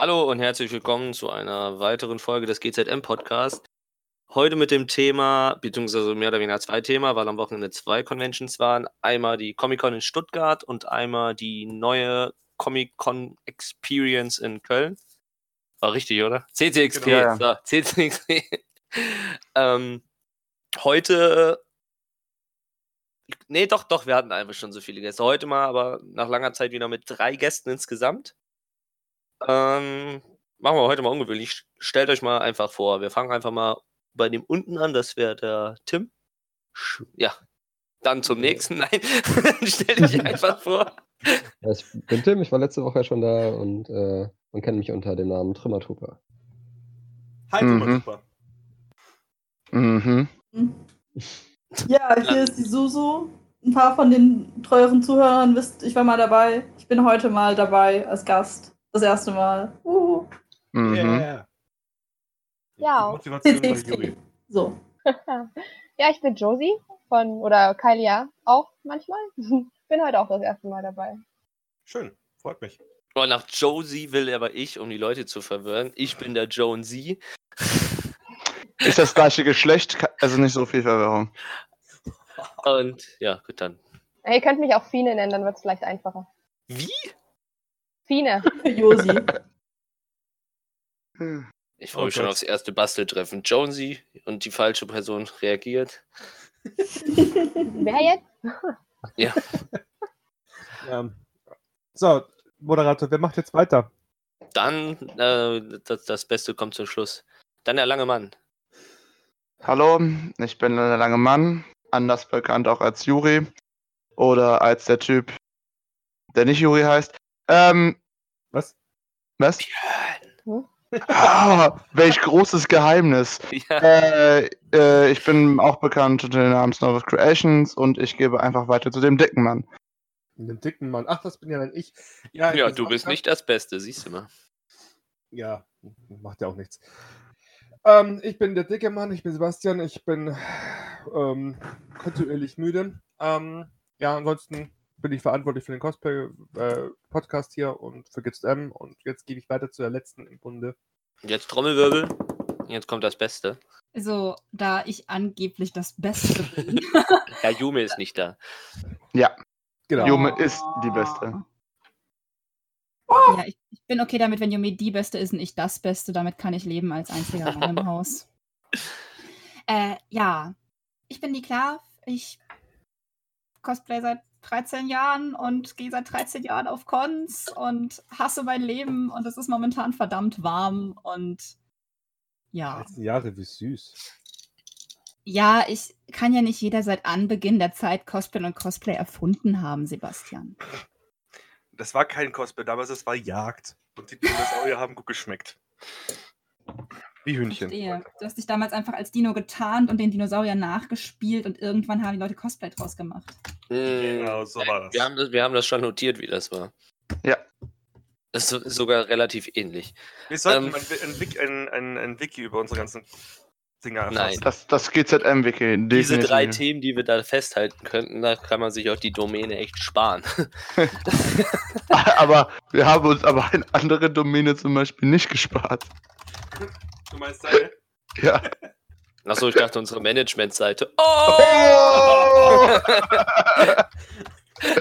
Hallo und herzlich willkommen zu einer weiteren Folge des GZM Podcast. Heute mit dem Thema, beziehungsweise mehr oder weniger zwei Themen, weil am Wochenende zwei Conventions waren. Einmal die Comic-Con in Stuttgart und einmal die neue Comic-Con Experience in Köln. War richtig, oder? CCXP. Genau, ja. So, CCXP. ähm, heute. Nee, doch, doch, wir hatten einfach schon so viele Gäste. Heute mal, aber nach langer Zeit wieder mit drei Gästen insgesamt. Ähm, machen wir heute mal ungewöhnlich. Stellt euch mal einfach vor. Wir fangen einfach mal bei dem unten an. Das wäre der Tim. Ja. Dann zum nächsten. Nein. Stell dich einfach vor. Ja, ich bin Tim, ich war letzte Woche schon da und äh, man kennt mich unter dem Namen Trimmertrooper. Halt Mhm. immer super. Mhm. Ja, hier ist die Susu. Ein paar von den treueren Zuhörern wisst, ich war mal dabei. Ich bin heute mal dabei als Gast. Das erste Mal. Uhu. Mhm. Yeah. Ja. Motivation. So. ja, ich bin Josie von, oder Kylie ja, auch manchmal. bin heute auch das erste Mal dabei. Schön, freut mich. Oh, nach Josie will aber ich, um die Leute zu verwirren. Ich bin der Jonesy. Ist das gleiche Geschlecht, also nicht so viel Verwirrung. Und ja, gut dann. Ihr könnt mich auch Fine nennen, dann wird es vielleicht einfacher. Wie? Fine. Josi. Ich freue Oh mich schon Gott. aufs erste Basteltreffen. Jonesy und die falsche Person reagiert. Wer jetzt? Ja. Ähm, so, Moderator, wer macht jetzt weiter? Dann, äh, das, das Beste kommt zum Schluss. Dann der lange Mann. Hallo, ich bin der lange Mann, anders bekannt auch als Juri oder als der Typ, der nicht Juri heißt. Ähm, Was? was? Hm? Ah, welch großes Geheimnis. Ja. Äh, äh, ich bin auch bekannt unter dem Namen Snow Creations und ich gebe einfach weiter zu dem dicken Mann. Den dicken Mann. Ach, das bin ja dann ich. Ja, ich Ja, du bist Sebastian. nicht das Beste, siehst du mal. Ja, macht ja auch nichts. Ähm, ich bin der dicke Mann, ich bin Sebastian, ich bin ähm, kontinuierlich müde. Ähm, ja, ansonsten bin ich verantwortlich für den Cosplay-Podcast hier und für GZM und jetzt gebe ich weiter zu der letzten im Bunde. Jetzt Trommelwirbel. Jetzt kommt das Beste. So, da ich angeblich das Beste bin. Ja, Yume ist nicht da. Ja, Genau. Jume ist die Beste. Ja, ich, ich bin okay damit, wenn Yumi die Beste ist und ich das Beste. Damit kann ich leben als einziger Mann im Haus. Äh, ja, ich bin die Klav. Ich cosplay seit 13 Jahren und gehe seit 13 Jahren auf Cons und hasse mein Leben und es ist momentan verdammt warm und ja. 13 Jahre, wie süß. Ja, ich kann ja nicht jeder seit Anbeginn der Zeit Cosplay und Cosplay erfunden haben, Sebastian. Das war kein Cosplay damals, das war Jagd. Und die Dinosaurier haben gut geschmeckt. Wie Hühnchen. Verstehe. Du hast dich damals einfach als Dino getarnt und den Dinosaurier nachgespielt und irgendwann haben die Leute Cosplay draus gemacht. Genau, so war das. Wir haben das, wir haben das schon notiert, wie das war. Ja. Das ist so- ist sogar relativ ähnlich. Wir sollten Ähm, ein, ein, Wiki- ein, ein, Wiki über unsere ganzen Dinger Nein. erfassen. Das, das GZM-Wiki. Diese drei Themen, die wir da festhalten könnten, da kann man sich auch die Domäne echt sparen. aber wir haben uns aber eine andere Domäne zum Beispiel nicht gespart. Du meinst deine? Ja. Achso, ich dachte unsere Managementseite. Oh!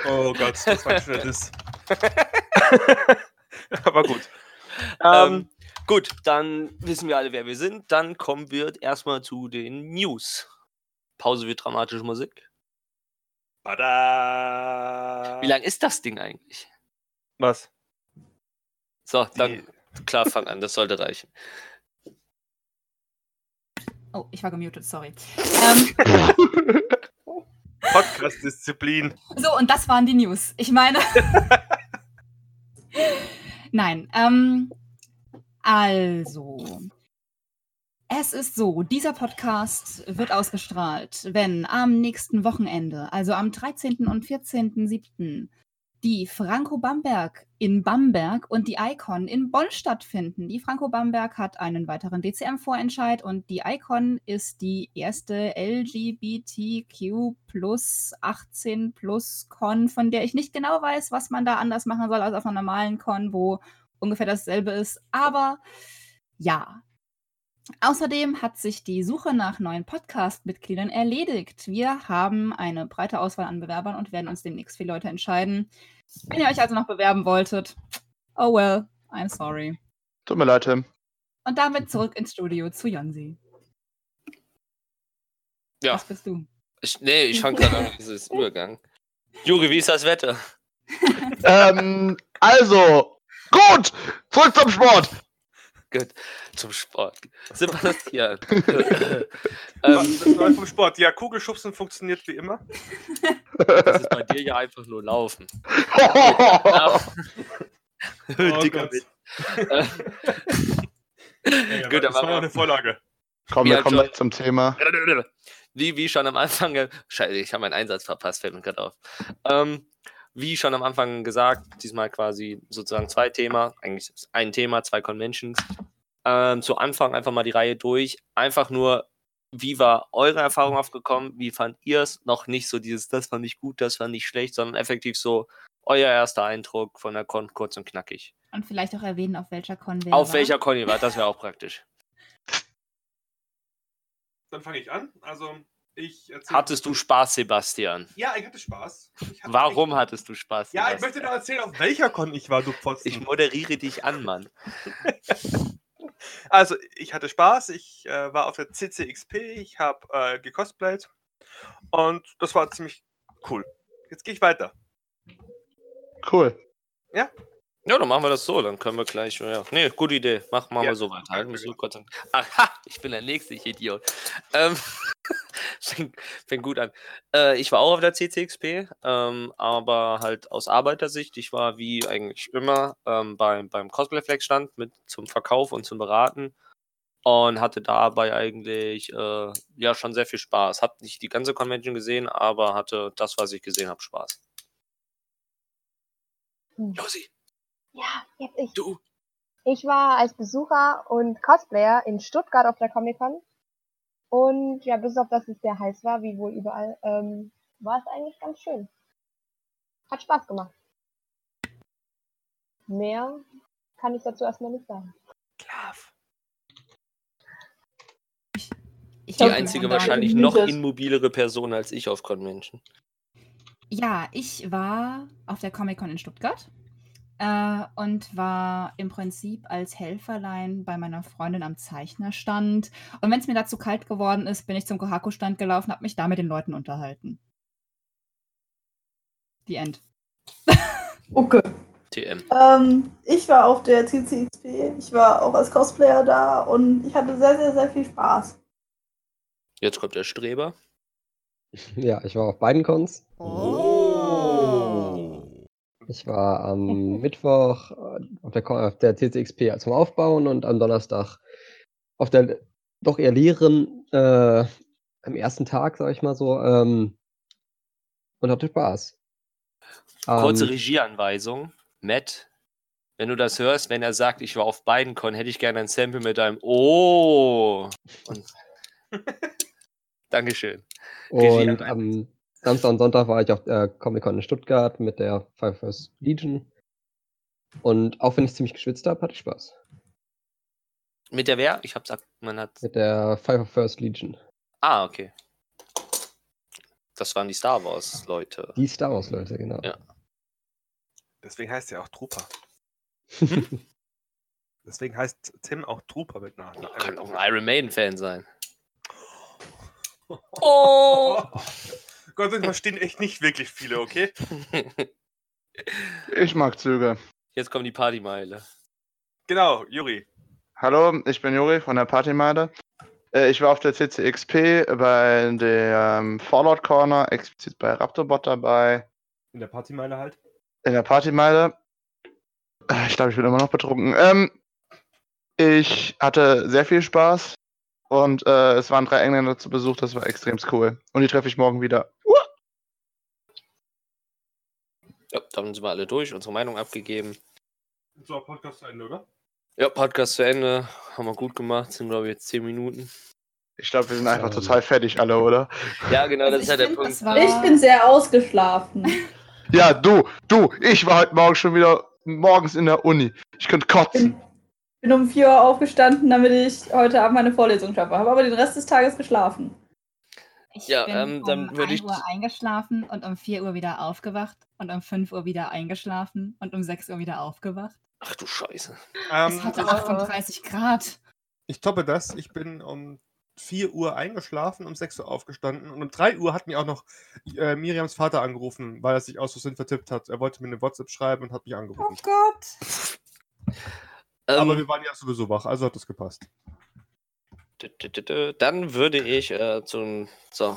Oh Gott, das war ein Diss. Aber gut. Ähm, gut, dann wissen wir alle, wer wir sind. Dann kommen wir erstmal zu den News. Pause für dramatische Musik. Bada! Wie lang ist das Ding eigentlich? Was? So, dann Die- klar, fang an, das sollte reichen. Oh, ich war gemutet, sorry. Ähm, Podcast-Disziplin. so, und das waren die News. Ich meine. Nein, ähm, also. Es ist so, dieser Podcast wird ausgestrahlt, wenn am nächsten Wochenende, also am 13. und 14.07., die Franco Bamberg in Bamberg und die Icon in Bonn stattfinden. Die Franco Bamberg hat einen weiteren DCM-Vorentscheid und die Icon ist die erste LGBTQ plus 18 plus Con, von der ich nicht genau weiß, was man da anders machen soll als auf einer normalen Con, wo ungefähr dasselbe ist. Aber ja. Außerdem hat sich die Suche nach neuen Podcast-Mitgliedern erledigt. Wir haben eine breite Auswahl an Bewerbern und werden uns demnächst für Leute entscheiden. Wenn ihr euch also noch bewerben wolltet, oh well, I'm sorry. Tut mir leid, Tim. Und damit zurück ins Studio zu Jonsi. Ja. Was bist du? Ich, nee, ich fange gerade an mit dieses Übergang. Juri, wie ist das Wetter? ähm, also, gut, zurück zum Sport. Gut, zum Sport. Sebastian. Ähm, das Neue vom Sport? Ja, Kugelschubsen funktioniert wie immer. das ist bei dir ja einfach nur Laufen. Oh Dicker. Witz. Ja, Gut, das aber- war noch eine Vorlage. Komm, wir kommen gleich zum Thema. Wie, wie schon am Anfang, Scheiße, ich habe meinen Einsatz verpasst, fällt mir gerade auf. Ähm, wie schon am Anfang gesagt, diesmal quasi sozusagen zwei Thema, eigentlich ein Thema, zwei Conventions. Ähm, zu Anfang einfach mal die Reihe durch. Einfach nur, wie war eure Erfahrung aufgekommen? Wie fand ihr es? Noch nicht so dieses, das fand ich gut, das fand ich schlecht, sondern effektiv so euer erster Eindruck von der Con, kurz und knackig. Und vielleicht auch erwähnen, auf welcher Con wer Auf war. welcher Con ihr wart, das wäre auch praktisch. Dann fange ich an. Also, Hattest du Spaß, Sebastian? Ja, ich hatte Spaß. Ich hatte Warum echt- hattest du Spaß? Ja, ich Sebastian? möchte noch erzählen, auf welcher Con ich war, du Pfosten. Ich moderiere dich an, Mann. Also, ich hatte Spaß. Ich äh, war auf der CCXP. Ich habe äh, gecosplayt. Und das war ziemlich cool. Jetzt gehe ich weiter. Cool. Ja, dann machen wir das so. Dann können wir gleich. Ja. Nee, gute Idee. Mach, machen Ja, wir so weiter. Halten wir so kurz an. Aha, ich bin der nächste ich Idiot. Ähm, fängt, fängt gut an. Äh, ich war auch auf der CCXP, ähm, aber halt aus Arbeitersicht. Ich war wie eigentlich immer ähm, beim, beim Cosplay Flex Stand mit zum Verkauf und zum Beraten und hatte dabei eigentlich äh, ja schon sehr viel Spaß. Hab nicht die ganze Convention gesehen, aber hatte das, was ich gesehen habe, Spaß. Hm. Josi, Ja, jetzt ich. du. Ich war als Besucher und Cosplayer in Stuttgart auf der Comic-Con. Und ja, bis auf dass es sehr heiß war, wie wohl überall, ähm, war es eigentlich ganz schön. Hat Spaß gemacht. Mehr kann ich dazu erstmal nicht sagen. Klav. Ich Die glaub, einzige wahrscheinlich noch immobilere Person als ich auf Convention. Ja, ich war auf der Comic-Con in Stuttgart äh, und war im Prinzip als Helferlein bei meiner Freundin am Zeichnerstand. Und wenn es mir dazu kalt geworden ist, bin ich zum Kohaku-Stand gelaufen, habe mich da mit den Leuten unterhalten. Die End. Okay. TM. Ähm, ich war auf der CCXP. Ich war auch als Cosplayer da und ich hatte sehr, sehr, sehr viel Spaß. Jetzt kommt der Streber. Ja, ich war auf beiden Cons. Oh. Ich war am Mittwoch äh, auf der, auf der CCXP zum Aufbauen und am Donnerstag auf der doch eher leeren, äh, am ersten Tag, sag ich mal so, ähm, und hatte Spaß. Kurze Ähm, Regieanweisung. Matt, wenn du das hörst, wenn er sagt, ich war auf beiden Con, hätte ich gerne ein Sample mit einem Oh. Und Dankeschön. Und Regie- am Samstag und Sonntag war ich auf der Comic-Con in Stuttgart mit der Five First Legion. Und auch wenn ich ziemlich geschwitzt habe, hatte ich Spaß. Mit der wer? Ich hab's, man hat. Mit der Five First Legion. Ah, okay. Das waren die Star Wars Leute. Die Star Wars-Leute, genau. Ja. Deswegen heißt er auch Trooper. Deswegen heißt Tim auch Trooper mit Nachnamen. Kann auch ein Iron Maiden Fan sein. Oh! Gott, das verstehen echt nicht wirklich viele, okay? Ich mag Züge. Jetzt kommt die Partymeile. Genau, Juri. Hallo, ich bin Juri von der Partymeile. Äh, Ich war auf der CCXP bei der ähm, Fallout Corner, explizit bei Raptorbot dabei, In der Partymeile halt. in der Partymeile. Äh, Ich glaube, ich bin immer noch betrunken. Ähm, ich hatte sehr viel Spaß und äh, es waren drei Engländer zu Besuch, das war extrem cool. Und die treffe ich morgen wieder. Ja, dann sind wir alle durch, unsere Meinung abgegeben. So, Podcast zu Ende, oder? Ja, Podcast zu Ende. Haben wir gut gemacht. Sind, glaube ich, jetzt 10 Minuten. Ich glaube, wir sind einfach Ähm. total fertig alle, oder? Ja, genau, Also das ist ja der find, Punkt. war- Ich bin sehr ausgeschlafen. Ja, du, du, ich war heute Morgen schon wieder morgens in der Uni. Ich könnte kotzen. Bin, bin um 4 Uhr aufgestanden, damit ich heute Abend meine Vorlesung schaffe. Habe aber den Rest des Tages geschlafen. Ich Ja, bin ähm, dann um würde 1 ich- Uhr eingeschlafen und um 4 Uhr wieder aufgewacht und um 5 Uhr wieder eingeschlafen und um 6 Uhr wieder aufgewacht. Ach du Scheiße. Ähm, es hatte äh, 38 Grad. Ich toppe das. Ich bin um 4 Uhr eingeschlafen, um 6 Uhr aufgestanden und um 3 Uhr hat mir auch noch äh, Miriams Vater angerufen, weil er sich aus Versehen vertippt hat. Er wollte mir eine WhatsApp schreiben und hat mich Oh angerufen. Gott. Aber Ähm, wir waren ja sowieso wach, also hat das gepasst. Dann würde ich äh, zum, so,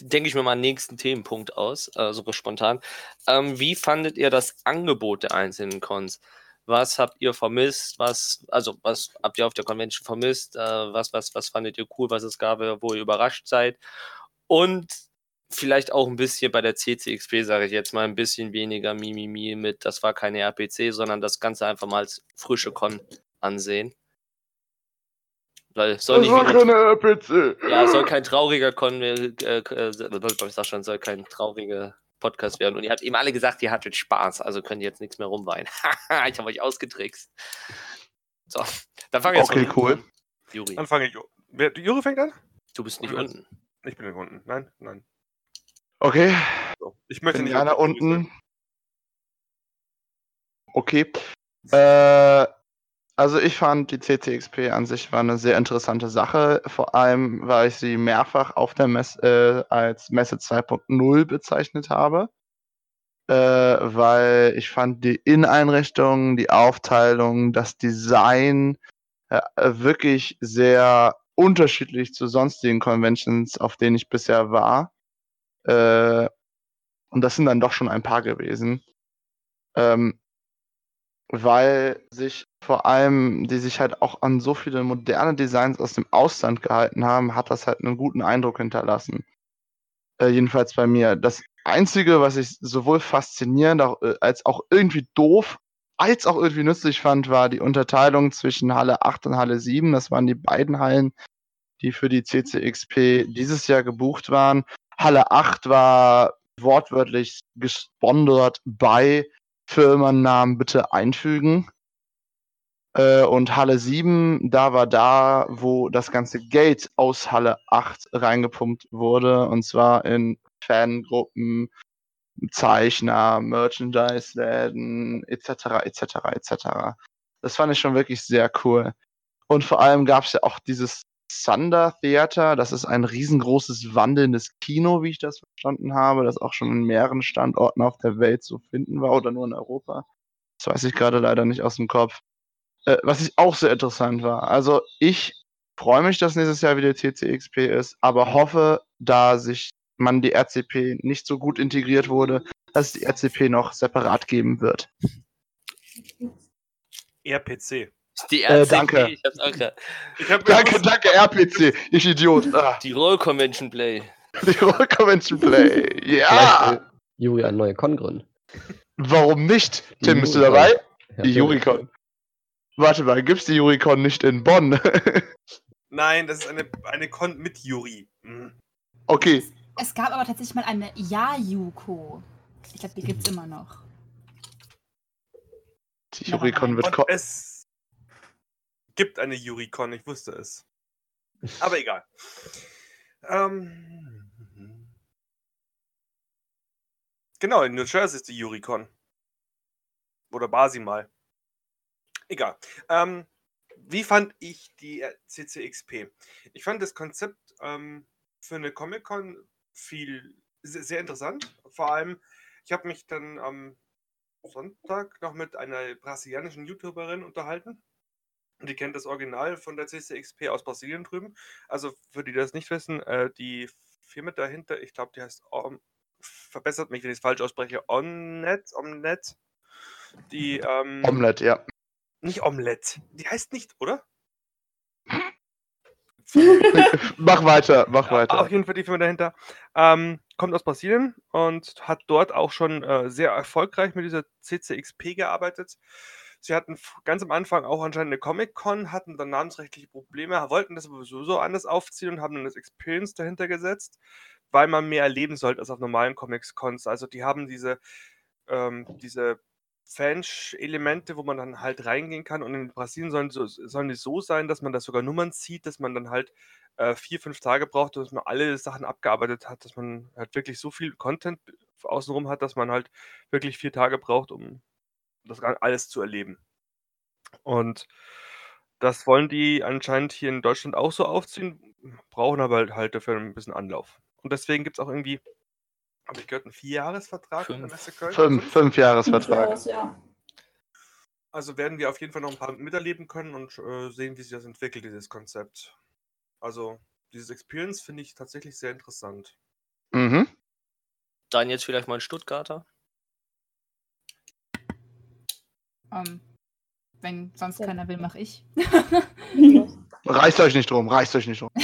denke ich mir mal nächsten Themenpunkt aus, äh, so spontan. Ähm, wie fandet ihr das Angebot der einzelnen Cons? Was habt ihr vermisst? Was, also, was habt ihr auf der Convention vermisst? Äh, was, was, was fandet ihr cool, was es gab, wo ihr überrascht seid? Und vielleicht auch ein bisschen bei der CCXP, sage ich jetzt mal, ein bisschen weniger Mimimi mit, das war keine RPC, sondern das Ganze einfach mal als frische Con ansehen. Weil soll Das nicht war keine RPC. ja, soll kein trauriger Con, äh, äh, ich sag schon, soll kein trauriger Podcast werden. Und ihr habt eben alle gesagt, ihr hattet Spaß, also könnt ihr jetzt nichts mehr rumweinen. ich habe euch ausgetrickst. So, dann fangen wir jetzt Okay, cool. Juri, Dann fange ich. Wer, Juri fängt an? du bist nicht unten. Ich bin nicht unten. Nein, nein. Okay, So. Ich möchte bin nicht. Juri unten. Okay. Äh, also ich fand die CCXP an sich war eine sehr interessante Sache, vor allem weil ich sie mehrfach auf der Messe äh, als Messe 2.0 bezeichnet habe. Äh, weil ich fand die Inneneinrichtung, die Aufteilung, das Design äh, wirklich sehr unterschiedlich zu sonstigen Conventions, auf denen ich bisher war. Äh, und das sind dann doch schon ein paar gewesen. Ähm, weil sich vor allem, die sich halt auch an so viele moderne Designs aus dem Ausland gehalten haben, hat das halt einen guten Eindruck hinterlassen. Äh, jedenfalls bei mir. Das Einzige, was ich sowohl faszinierend äh, als auch irgendwie doof, als auch irgendwie nützlich fand, war die Unterteilung zwischen Halle 8 und Halle 7. Das waren die beiden Hallen, die für die CCXP dieses Jahr gebucht waren. Halle 8 war wortwörtlich gesponsert bei Firmennamen bitte einfügen. Äh, und Halle 7, da war da, wo das ganze Geld aus Halle 8 reingepumpt wurde. Und zwar in Fangruppen, Zeichner, Merchandise-Läden, etc., etc., etc. Das fand ich schon wirklich sehr cool. Und vor allem gab es ja auch dieses Thunder Theater. Das ist ein riesengroßes wandelndes Kino, wie ich das verstanden habe, das auch schon in mehreren Standorten auf der Welt zu finden war oder nur in Europa. Das weiß ich gerade leider nicht aus dem Kopf. Äh, was ich auch sehr interessant war. Also ich freue mich, dass nächstes Jahr wieder CCXP ist, aber hoffe, da sich man die RCP nicht so gut integriert wurde, dass es die RCP noch separat geben wird. RPC. Die Äh, RCP, danke. ich hab's auch grad. Ich hab Danke, danke, RPC, ich Idiot. Ah, Die Roll Convention Play. die Roll Convention Play. Ja! Juri eine neue Con gründen. Warum nicht? Die Tim, bist du dabei? Ja, Die Juricon. Warte mal, gibt's die Juricon nicht in Bonn? Nein, das ist eine, eine Con mit Juri. Mhm. okay, Es gab aber tatsächlich mal eine Ja-Yuko. Ich glaube, die gibt's immer noch. die Juricon wird kommen. es gibt eine Juricon, ich wusste es. Aber egal. Ähm, genau, in New Jersey ist die Juricon. Oder Basi mal. Egal. Ähm, wie fand ich die äh, CCXP? Ich fand das Konzept ähm, für eine Comic-Con viel sehr interessant. Vor allem, ich habe mich dann am Sonntag noch mit einer brasilianischen YouTuberin unterhalten. Die kennt das Original von der CCXP aus Brasilien drüben. Also für die, die das nicht wissen, äh, die Firma dahinter, ich glaube, die heißt Om verbessert mich, wenn ich es falsch ausspreche, Omnet, Omnet. Die, ähm, Omelette, ja. nicht Omelette. Die heißt nicht, oder? mach weiter, mach weiter. Auf jeden Fall die Firma dahinter. Ähm, kommt aus Brasilien und hat dort auch schon äh, sehr erfolgreich mit dieser CCXP gearbeitet. Sie hatten ganz am Anfang auch anscheinend eine Comic-Con, hatten dann namensrechtliche Probleme, wollten das aber sowieso anders aufziehen und haben dann das Experience dahinter gesetzt, weil man mehr erleben sollte als auf normalen Comics-Cons. Also die haben diese, ähm, diese Fan-Elemente, wo man dann halt reingehen kann. Und in Brasilien sollen, so, sollen die so sein, dass man da sogar Nummern zieht, dass man dann halt äh, vier, fünf Tage braucht, dass man alle Sachen abgearbeitet hat, dass man halt wirklich so viel Content außenrum hat, dass man halt wirklich vier Tage braucht, um das alles zu erleben. Und das wollen die anscheinend hier in Deutschland auch so aufziehen, brauchen aber halt, halt dafür ein bisschen Anlauf. Und deswegen gibt es auch irgendwie, habe ich gehört, einen Vierjahresvertrag mit der Fünf. Messe Köln? Fünf, fünf Jahresvertrag. Aus, ja. Also werden wir auf jeden Fall noch ein paar miterleben können und äh, sehen, wie sich das entwickelt, dieses Konzept. Also dieses Experience finde ich tatsächlich sehr interessant. Mhm. Dann jetzt vielleicht mal ein Stuttgarter. Ähm, wenn sonst Ja. keiner will, mache ich. Reißt euch nicht drum, reißt euch nicht drum.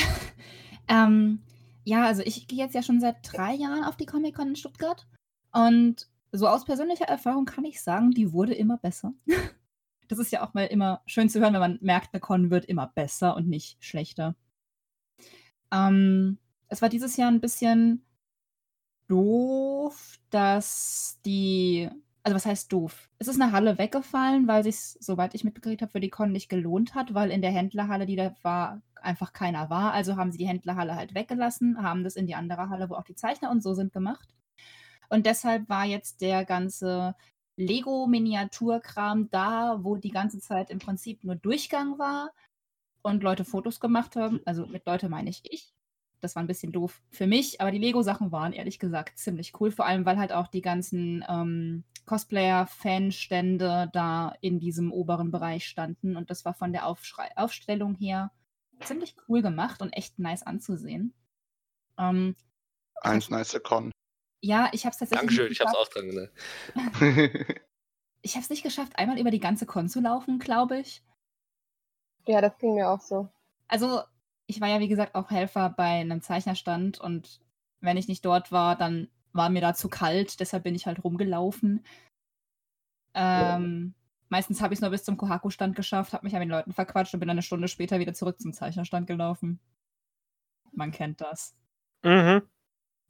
Ähm, ja, also ich gehe jetzt ja schon seit drei Jahren auf die Comic-Con in Stuttgart. Und so aus persönlicher Erfahrung kann ich sagen, die wurde immer besser. Das ist ja auch mal immer schön zu hören, wenn man merkt, eine Con wird immer besser und nicht schlechter. Ähm, es war dieses Jahr ein bisschen doof, dass die, also was heißt doof? Es ist eine Halle weggefallen, weil sich, soweit ich mitgekriegt habe, für die Con nicht gelohnt hat, weil in der Händlerhalle, die da war, einfach keiner war. Also haben sie die Händlerhalle halt weggelassen, haben das in die andere Halle, wo auch die Zeichner und so sind, gemacht. Und deshalb war jetzt der ganze Lego-Miniaturkram da, wo die ganze Zeit im Prinzip nur Durchgang war und Leute Fotos gemacht haben. Also mit Leute meine ich ich. Das war ein bisschen doof für mich, aber die Lego-Sachen waren ehrlich gesagt ziemlich cool, vor allem weil halt auch die ganzen ähm, Cosplayer-Fanstände da in diesem oberen Bereich standen und das war von der Aufschrei Aufstellung her ziemlich cool gemacht und echt nice anzusehen. Ähm, Eins nice Con. ja, ich habe es tatsächlich. Dankeschön, nicht ich hab's auch dran gedacht. Ich habe es nicht geschafft, einmal über die ganze Con zu laufen, glaube ich. Ja, das ging mir auch so. Also, ich war ja, wie gesagt, auch Helfer bei einem Zeichnerstand und wenn ich nicht dort war, dann war mir da zu kalt, deshalb bin ich halt rumgelaufen. Ähm, Meistens habe ich es nur bis zum Kohaku-Stand geschafft, habe mich an den Leuten verquatscht und bin dann eine Stunde später wieder zurück zum Zeichnerstand gelaufen. Man kennt das. Mhm.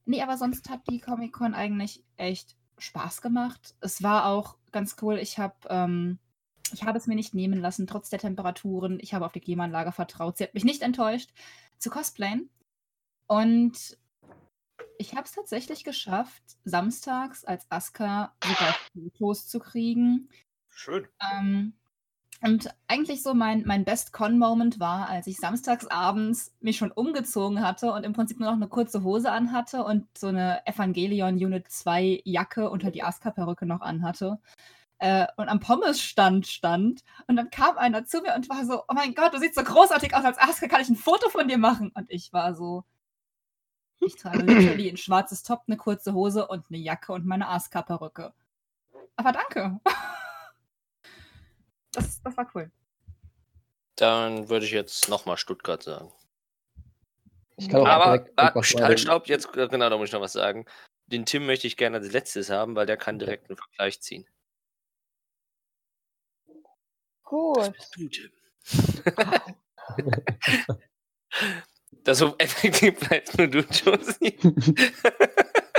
Nee, aber sonst hat die Comic-Con eigentlich echt Spaß gemacht. Es war auch ganz cool. Ich habe ähm, ich habe es mir nicht nehmen lassen, trotz der Temperaturen. Ich habe auf die Klimaanlage vertraut. Sie hat mich nicht enttäuscht, zu cosplayen. Und ich habe es tatsächlich geschafft, samstags als Aska sogar Fotos zu kriegen. Schön. Ähm, und eigentlich so mein, mein Best-Con-Moment war, als ich samstags abends mich schon umgezogen hatte und im Prinzip nur noch eine kurze Hose anhatte und so eine Evangelion Unit 2 Jacke unter die Aska-Perücke noch anhatte. Äh, und am Pommesstand stand. Und dann kam einer zu mir und war so: Oh mein Gott, du siehst so großartig aus als Aska, kann ich ein Foto von dir machen? Und ich war so: Ich trage literally ein schwarzes Top, eine kurze Hose und eine Jacke und meine Aska-Perücke. Aber danke. Das, das war cool. Dann würde ich jetzt nochmal Stuttgart sagen. Ich kann auch Aber ah, halt, den- stopp, jetzt genau, da muss ich noch was sagen. Den Tim möchte ich gerne als letztes haben, weil der kann direkt einen Vergleich ziehen. Gut. Das so effektiv bleibt nur du, Josie.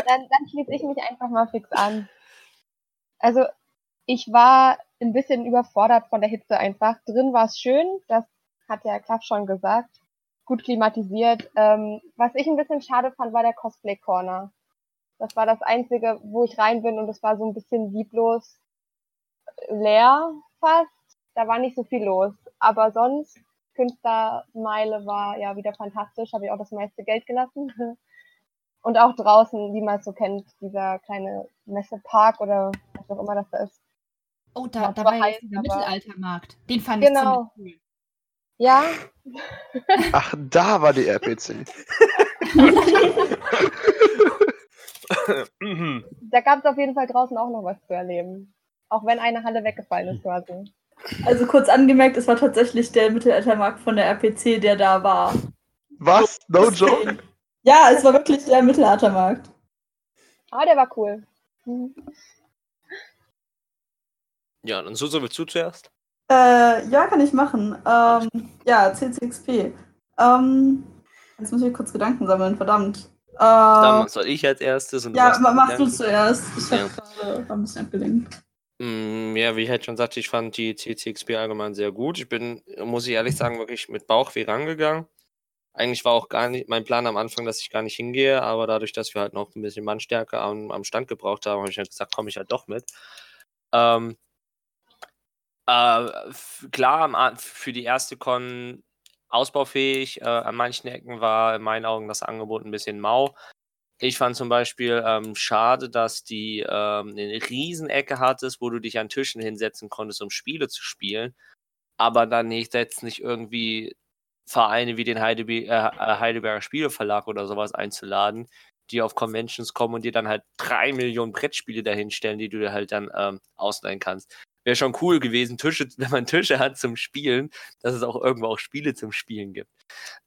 Dann, dann schließe ich mich einfach mal fix an. Also, ich war ein bisschen überfordert von der Hitze einfach. Drin war es schön, das hat ja Klaff schon gesagt. Gut klimatisiert. Ähm, was ich ein bisschen schade fand, war der Cosplay Corner. Das war das Einzige, wo ich rein bin und es war so ein bisschen lieblos leer fast. Da war nicht so viel los. Aber sonst, Künstlermeile war ja wieder fantastisch, habe ich auch das meiste Geld gelassen. Und auch draußen, wie man es so kennt, dieser kleine Messepark oder was auch immer das da ist. Oh, da, da war ja dieser aber- Mittelaltermarkt. Den fand Genau. ich ziemlich Ja, Ach, da war die RPC. Da gab es auf jeden Fall draußen auch noch was zu erleben. Auch wenn eine Halle weggefallen ist quasi. Also kurz angemerkt, es war tatsächlich der Mittelaltermarkt von der RPC, der da war. Was? No joke? Ja, es war wirklich der Mittelaltermarkt. Aber der war cool. Mhm. Ja, und so, so willst du zuerst? Äh, ja, kann ich machen. Ähm, ja, CCXP. Ähm, jetzt muss ich kurz Gedanken sammeln, verdammt. Dann Äh, soll ich als erstes und du ja, mach du Gedanken. zuerst. Ich Ja. hab gerade war ein bisschen abgelenkt. Mm, Ja, wie ich halt schon sagte, ich fand die CCXP allgemein sehr gut. Ich bin, muss ich ehrlich sagen, wirklich mit Bauchweh rangegangen. Eigentlich war auch gar nicht mein Plan am Anfang, dass ich gar nicht hingehe, aber dadurch, dass wir halt noch ein bisschen Mannstärke am, am Stand gebraucht haben, habe ich halt gesagt, komme ich halt doch mit. Ähm, äh, klar, für die erste Con ausbaufähig. Äh, an manchen Ecken war in meinen Augen das Angebot ein bisschen mau. Ich fand zum Beispiel ähm, schade, dass die ähm, eine Riesenecke hattest, wo du dich an Tischen hinsetzen konntest, um Spiele zu spielen, aber dann nicht jetzt nicht irgendwie Vereine wie den Heidebe äh, äh, Heidelberger Spieleverlag oder sowas einzuladen, die auf Conventions kommen und dir dann halt drei Millionen Brettspiele dahinstellen, die du dir halt dann ähm, ausleihen kannst. Wäre schon cool gewesen, Tische, wenn man Tische hat zum Spielen, dass es auch irgendwo auch Spiele zum Spielen gibt,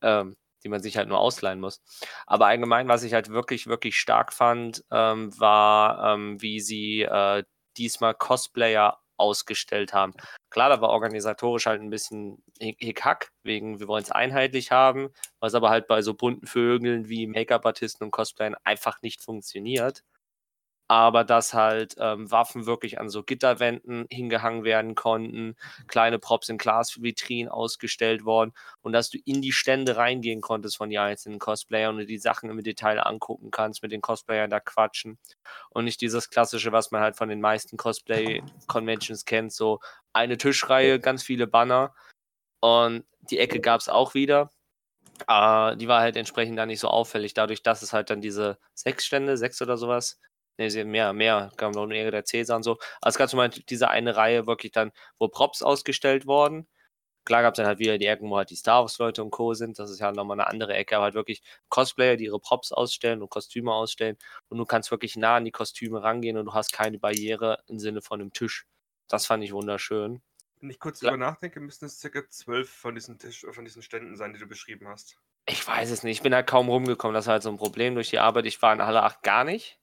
ähm, die man sich halt nur ausleihen muss. Aber allgemein, was ich halt wirklich, wirklich stark fand, ähm, war, ähm, wie sie äh, diesmal Cosplayer ausgestellt haben. Klar, da war organisatorisch halt ein bisschen Hick- Hickhack, wegen wir wollen es einheitlich haben, was aber halt bei so bunten Vögeln wie Make-up-Artisten und Cosplayern einfach nicht funktioniert. Aber dass halt ähm, Waffen wirklich an so Gitterwänden hingehangen werden konnten, kleine Props in Glasvitrinen ausgestellt worden und dass du in die Stände reingehen konntest von den einzelnen Cosplayern und die Sachen im Detail angucken kannst, mit den Cosplayern da quatschen. Und nicht dieses klassische, was man halt von den meisten Cosplay-Conventions kennt, so eine Tischreihe, ganz viele Banner. Und die Ecke gab es auch wieder. Äh, die war halt entsprechend da nicht so auffällig, dadurch, dass es halt dann diese sechs Stände, sechs oder sowas, ne, sie- mehr, mehr, kam noch eine der Cäsar und so. Also es gab zum Beispiel diese eine Reihe wirklich dann, wo Props ausgestellt wurden. Klar gab es dann halt wieder die Ecken, wo halt die Star Wars-Leute und Co. sind. Das ist ja nochmal eine andere Ecke, aber halt wirklich Cosplayer, die ihre Props ausstellen und Kostüme ausstellen. Und du kannst wirklich nah an die Kostüme rangehen und du hast keine Barriere im Sinne von einem Tisch. Das fand ich wunderschön. Wenn ich kurz drüber nachdenke, müssten es circa zwölf von diesen, Tisch, von diesen Ständen sein, die du beschrieben hast. Ich weiß es nicht. Ich bin halt kaum rumgekommen. Das war halt so ein Problem durch die Arbeit. Ich war in Halle 8 gar nicht.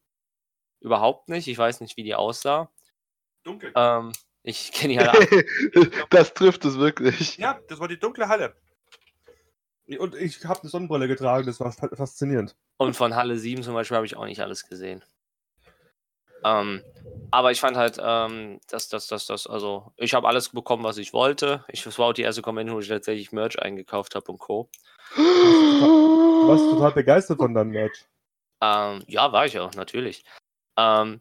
Überhaupt nicht. Ich weiß nicht, wie die aussah. Dunkel. Ähm, ich kenne die Halle 8. das trifft es wirklich. Ja, das war die dunkle Halle. Und ich habe eine Sonnenbrille getragen, das war fa- faszinierend. Und von Halle 7 zum Beispiel habe ich auch nicht alles gesehen. Ähm, aber ich fand halt, ähm, dass das, das, das, also, ich habe alles bekommen, was ich wollte. Ich, das war auch die erste Convention, wo ich tatsächlich Merch eingekauft habe und Co. Du warst total begeistert von deinem Match. Ähm, ja, war ich auch, natürlich. Ähm,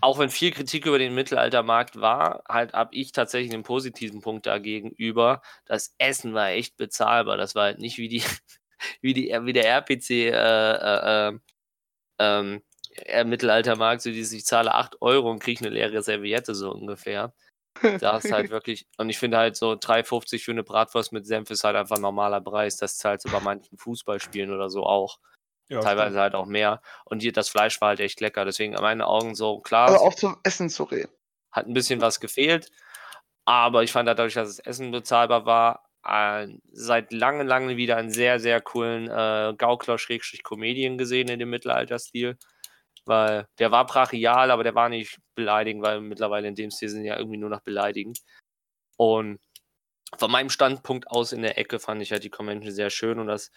auch wenn viel Kritik über den Mittelaltermarkt war, halt habe ich tatsächlich einen positiven Punkt dagegenüber. Das Essen war echt bezahlbar. Das war halt nicht wie die, wie die, wie der RPC äh, äh, äh, ähm, äh, Mittelaltermarkt, so dieses, ich zahle 8 Euro und kriege eine leere Serviette, so ungefähr. Da ist halt wirklich, und ich finde halt so 3,50 für eine Bratwurst mit Senf ist halt einfach ein normaler Preis. Das zahlst du bei manchen Fußballspielen oder so auch Ja, teilweise halt auch mehr. Und hier, das Fleisch war halt echt lecker. Deswegen in meinen Augen so, klar, Aber es auch zum Essen zu reden. hat ein bisschen was gefehlt. Aber ich fand dadurch, dass das Essen bezahlbar war, ein, seit langem, langem wieder einen sehr, sehr coolen äh, Gaukler-Comedian gesehen in dem Mittelalterstil. Weil der war brachial, aber der war nicht beleidigend, weil mittlerweile in dem Stil sind ja irgendwie nur noch beleidigend. Und von meinem Standpunkt aus in der Ecke fand ich halt die Convention sehr schön und das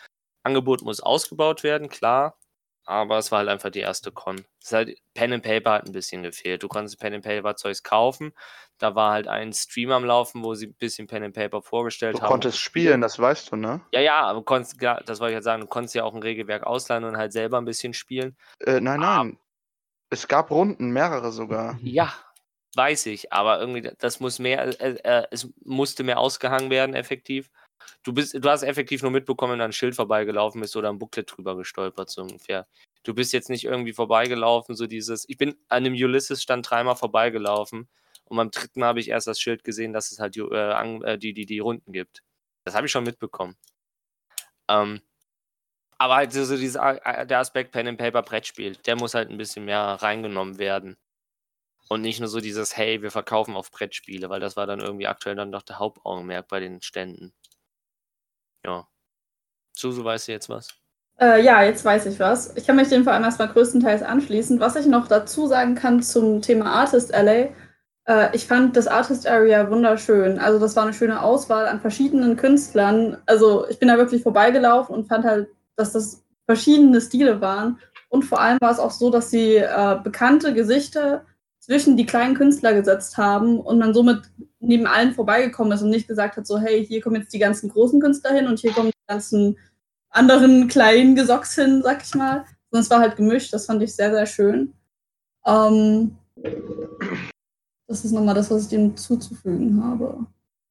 Angebot muss ausgebaut werden, klar. Aber es war halt einfach die erste Con. Es halt, Pen and Paper hat ein bisschen gefehlt. Du konntest Pen and Paper Zeugs kaufen. Da war halt ein Stream am Laufen, wo sie ein bisschen Pen and Paper vorgestellt Du haben. konntest spielen, das weißt du, ne? Ja, ja, aber du konntest, ja, das wollte ich halt sagen, du konntest ja auch ein Regelwerk ausleihen und halt selber ein bisschen spielen. Äh, nein, Ah. nein. Es gab Runden, mehrere sogar. Ja, weiß ich, aber irgendwie, das muss mehr, äh, äh, es musste mehr ausgehangen werden, effektiv. Du bist, du hast effektiv nur mitbekommen, wenn da ein Schild vorbeigelaufen ist oder ein Booklet drüber gestolpert, so ungefähr. Du bist jetzt nicht irgendwie vorbeigelaufen, so dieses, ich bin an dem Ulysses-Stand dreimal vorbeigelaufen und beim dritten Mal habe ich erst das Schild gesehen, dass es halt die, äh, äh, die, die, die Runden gibt. Das habe ich schon mitbekommen. Ähm, aber halt so, so dieser, äh, der Aspekt Pen and Paper Brettspiel, der muss halt ein bisschen mehr reingenommen werden. Und nicht nur so dieses, hey, wir verkaufen auf Brettspiele, weil das war dann irgendwie aktuell dann doch der Hauptaugenmerk bei den Ständen. Ja. Susu, weißt du jetzt was? Äh, ja, jetzt weiß ich was. Ich kann mich dem vor allem erstmal größtenteils anschließen. Was ich noch dazu sagen kann zum Thema Artist Alley, äh, ich fand das Artist Area wunderschön. Also das war eine schöne Auswahl an verschiedenen Künstlern. Also ich bin da wirklich vorbeigelaufen und fand halt, dass das verschiedene Stile waren. Und vor allem war es auch so, dass sie äh, bekannte Gesichter zwischen die kleinen Künstler gesetzt haben und man somit neben allen vorbeigekommen ist und nicht gesagt hat, so, hey, hier kommen jetzt die ganzen großen Künstler hin und hier kommen die ganzen anderen kleinen Gesocks hin, sag ich mal. Und es war halt gemischt, das fand ich sehr, sehr schön. Ähm, das ist nochmal das, was ich dem zuzufügen habe.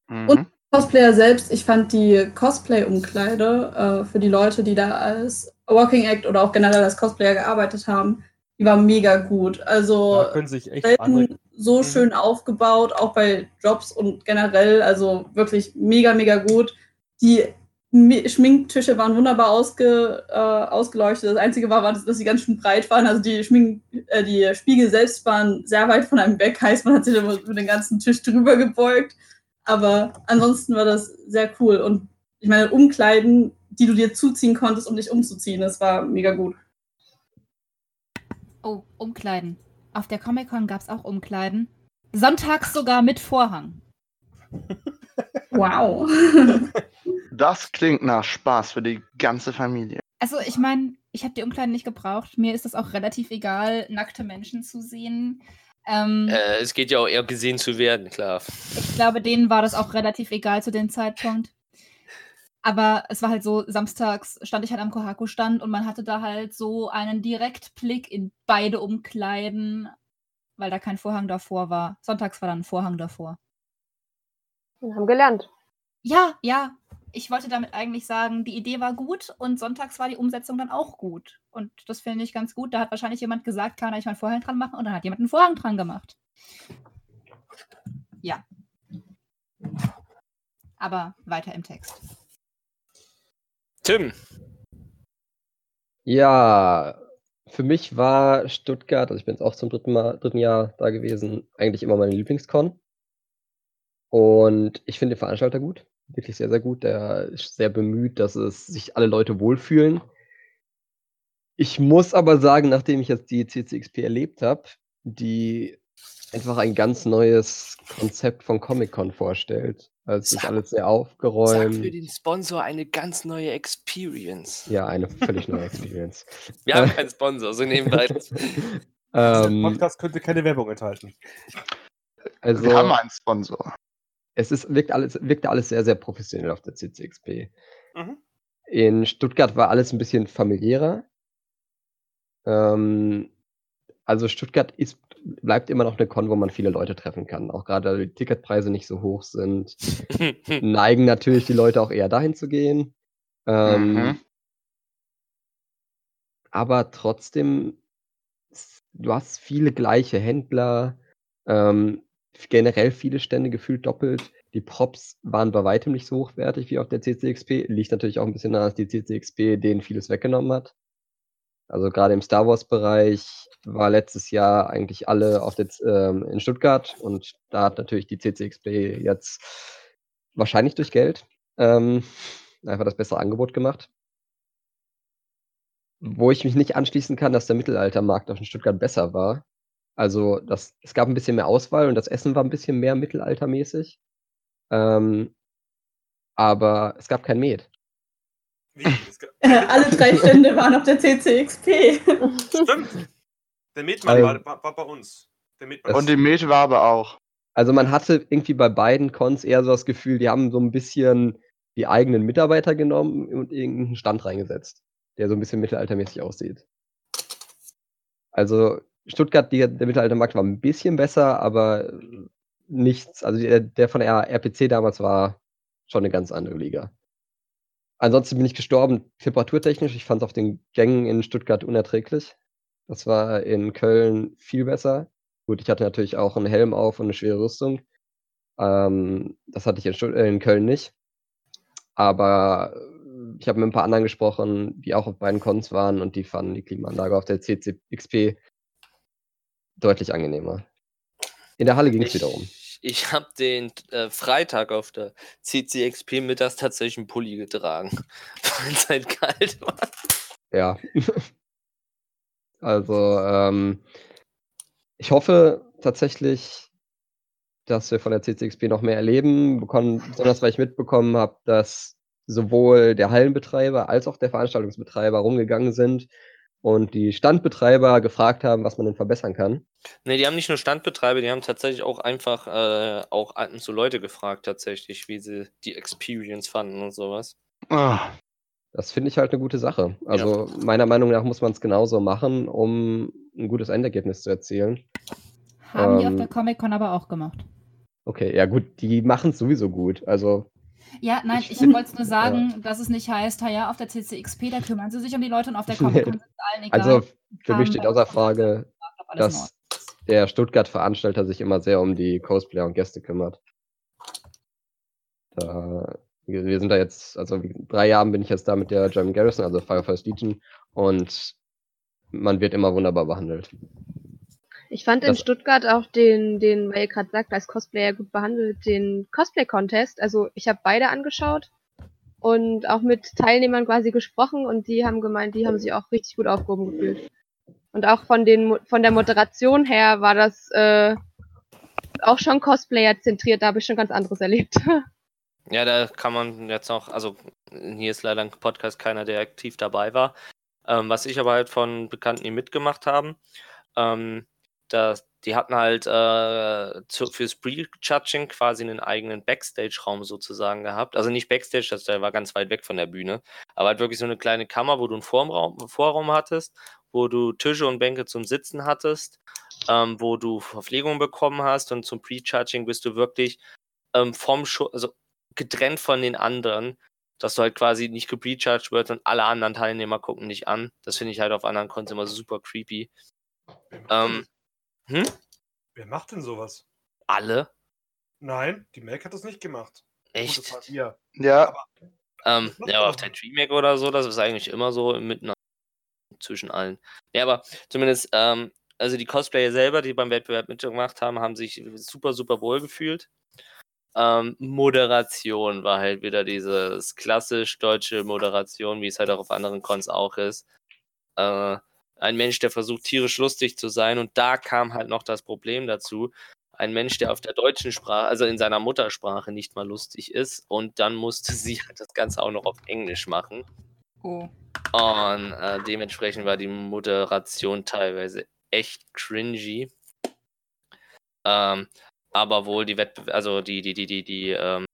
Mhm. Und Cosplayer selbst, ich fand die Cosplay-Umkleide äh, für die Leute, die da als Walking Act oder auch generell als Cosplayer gearbeitet haben, die war mega gut. Also Da können sich echt andere. So Mhm. schön aufgebaut, auch bei Jobs und generell, also wirklich mega, mega gut. Die Mi- Schminktische waren wunderbar ausge, äh, ausgeleuchtet. Das Einzige war, war, dass sie ganz schön breit waren. Also die, Schmink, äh, die Spiegel selbst waren sehr weit von einem weg, heißt, man hat sich über, über den ganzen Tisch drüber gebeugt. Aber ansonsten war das sehr cool. Und ich meine, Umkleiden, die du dir zuziehen konntest, um dich umzuziehen, das war mega gut. Oh, Umkleiden. Auf der Comic-Con gab es auch Umkleiden. Sonntags sogar mit Vorhang. Wow. Das klingt nach Spaß für die ganze Familie. Also ich meine, ich habe die Umkleiden nicht gebraucht. Mir ist es auch relativ egal, nackte Menschen zu sehen. Ähm, Äh, es geht ja auch eher gesehen zu werden, klar. Ich glaube, denen war das auch relativ egal zu dem Zeitpunkt. Aber es war halt so, samstags stand ich halt am Kohaku-Stand und man hatte da halt so einen Direktblick in beide Umkleiden, weil da kein Vorhang davor war. Sonntags war dann ein Vorhang davor. Wir haben gelernt. Ja, ja. Ich wollte damit eigentlich sagen, die Idee war gut und sonntags war die Umsetzung dann auch gut. Und das finde ich ganz gut. Da hat wahrscheinlich jemand gesagt, kann ich mal einen Vorhang dran machen? Und dann hat jemand einen Vorhang dran gemacht. Ja. Aber weiter im Text. Tim, Ja, für mich war Stuttgart, also ich bin jetzt auch zum dritten, Mal, dritten Jahr da gewesen, eigentlich immer meine Lieblingscon. Und ich finde den Veranstalter gut, wirklich sehr, sehr gut. Der ist sehr bemüht, dass es sich alle Leute wohlfühlen. Ich muss aber sagen, nachdem ich jetzt die CCXP erlebt habe, die einfach ein ganz neues Konzept von Comic-Con vorstellt. Also es ist Sag- alles sehr sag aufgeräumt. für den Sponsor eine ganz neue Experience. Ja, eine völlig neue Experience. Wir haben keinen Sponsor, so nebenbei. Ähm, Podcast könnte keine Werbung enthalten. also, Wir haben einen Sponsor. es ist, wirkt alles, wirkte alles sehr, sehr professionell auf der CCXP. Mhm. In Stuttgart war alles ein bisschen familiärer. Ähm, also Stuttgart ist, bleibt immer noch eine Con, wo man viele Leute treffen kann. Auch gerade weil die Ticketpreise nicht so hoch sind, neigen natürlich die Leute auch eher dahin zu gehen. Ähm, Mhm. Aber trotzdem, du hast viele gleiche Händler, ähm, generell viele Stände gefühlt doppelt. Die Props waren bei weitem nicht so hochwertig wie auf der CCXP. Liegt natürlich auch ein bisschen daran, dass die CCXP denen vieles weggenommen hat. Also gerade im Star Wars-Bereich war letztes Jahr eigentlich alle auf der, ähm, in Stuttgart und da hat natürlich die CCXP jetzt wahrscheinlich durch Geld ähm, einfach das bessere Angebot gemacht. Wo ich mich nicht anschließen kann, dass der Mittelaltermarkt auf in Stuttgart besser war. Also das, es gab ein bisschen mehr Auswahl und das Essen war ein bisschen mehr mittelaltermäßig. Ähm, aber es gab kein Met. Wie? Alle drei Stände waren auf der CCXP. Stimmt. Der Metmann Also- war, war, war bei uns. Und die Met war aber auch. Also man hatte irgendwie bei beiden Cons eher so das Gefühl, die haben so ein bisschen die eigenen Mitarbeiter genommen und irgendeinen Stand reingesetzt, der so ein bisschen mittelaltermäßig aussieht. Also Stuttgart, die, der Mittelaltermarkt war ein bisschen besser, aber nichts. Also der, der von der RPC damals war schon eine ganz andere Liga. Ansonsten bin ich gestorben, temperaturtechnisch. Ich fand es auf den Gängen in Stuttgart unerträglich. Das war in Köln viel besser. Gut, ich hatte natürlich auch einen Helm auf und eine schwere Rüstung. Ähm, das hatte ich in, Stutt äh, in Köln nicht. Aber äh, ich habe mit ein paar anderen gesprochen, die auch auf beiden Cons waren und die fanden die Klimaanlage auf der CCXP deutlich angenehmer. In der Halle ging es wiederum. Ich, habe den äh, Freitag auf der CCXP mittags tatsächlich einen Pulli getragen, weil es halt kalt war. Ja. also, ähm, ich hoffe tatsächlich, dass wir von der CCXP noch mehr erleben, bekommen, besonders weil ich mitbekommen habe, dass sowohl der Hallenbetreiber als auch der Veranstaltungsbetreiber rumgegangen sind und die Standbetreiber gefragt haben, was man denn verbessern kann. Ne, die haben nicht nur Standbetreiber, die haben tatsächlich auch einfach äh, auch an- so Leute gefragt, tatsächlich, wie sie die Experience fanden und sowas. Ah, Das finde ich halt eine gute Sache. Also meiner Meinung nach muss man es genauso machen, um ein gutes Endergebnis zu erzielen. Haben die auf Ähm, der Comic-Con aber auch gemacht. Okay, ja gut, die machen es sowieso gut. Also Ja, nein, Ich ich wollte nur sagen, dass es nicht heißt, ja, auf der CCXP, da kümmern sie sich um die Leute und auf der Comic-Con sind es allen egal. Also für mich steht bei außer Frage, dass der Stuttgart-Veranstalter sich immer sehr um die Cosplayer und Gäste kümmert. Da, wir sind da jetzt, also drei Jahren bin ich jetzt da mit der German Garrison, also Firefest Legion, und man wird immer wunderbar behandelt. Ich fand in Stuttgart auch den, den, weil ihr gerade sagt, als Cosplayer gut behandelt, den Cosplay-Contest. Also ich habe beide angeschaut und auch mit Teilnehmern quasi gesprochen und die haben gemeint, die haben sich auch richtig gut aufgehoben gefühlt. Und auch von den von der Moderation her war das äh, auch schon Cosplayer zentriert, da habe ich schon ganz anderes erlebt. Ja, da kann man jetzt noch, also hier ist leider ein Podcast keiner, der aktiv dabei war. Ähm, was ich aber halt von Bekannten, die mitgemacht haben, ähm, da, die hatten halt äh, zu, fürs Pre-Judging quasi einen eigenen Backstage-Raum sozusagen gehabt. Also nicht Backstage, das der war ganz weit weg von der Bühne, aber halt wirklich so eine kleine Kammer, wo du einen Vorraum, Vorraum hattest, wo du Tische und Bänke zum Sitzen hattest, ähm, wo du Verpflegung bekommen hast und zum Pre-Judging bist du wirklich ähm, vom Show, also getrennt von den anderen, dass du halt quasi nicht geprejudged wirst und alle anderen Teilnehmer gucken dich an. Das finde ich halt auf anderen Cons immer super creepy. Ähm, hm? wer macht denn sowas? Alle? Nein, die Mac hat das nicht gemacht. Gut, das Echt? war ihr. ja, Ähm, Das macht ja, aber auf der. Dreamhack oder so, das ist eigentlich immer so mitten zwischen allen. Ja, aber zumindest, ähm, also die Cosplayer selber, die beim Wettbewerb mitgemacht haben, haben sich super, super wohl gefühlt. Ähm, Moderation war halt wieder dieses klassisch deutsche Moderation, wie es halt auch auf anderen Cons auch ist. Äh, ein Mensch, der versucht, tierisch lustig zu sein. Und da kam halt noch das Problem dazu. Ein Mensch, der auf der deutschen Sprache, also in seiner Muttersprache nicht mal lustig ist. Und dann musste sie halt das Ganze auch noch auf Englisch machen. Oh. Und äh, dementsprechend war die Moderation teilweise echt cringy. Ähm, aber wohl die Wettbewerbe, also die, die, die, die, die, ähm,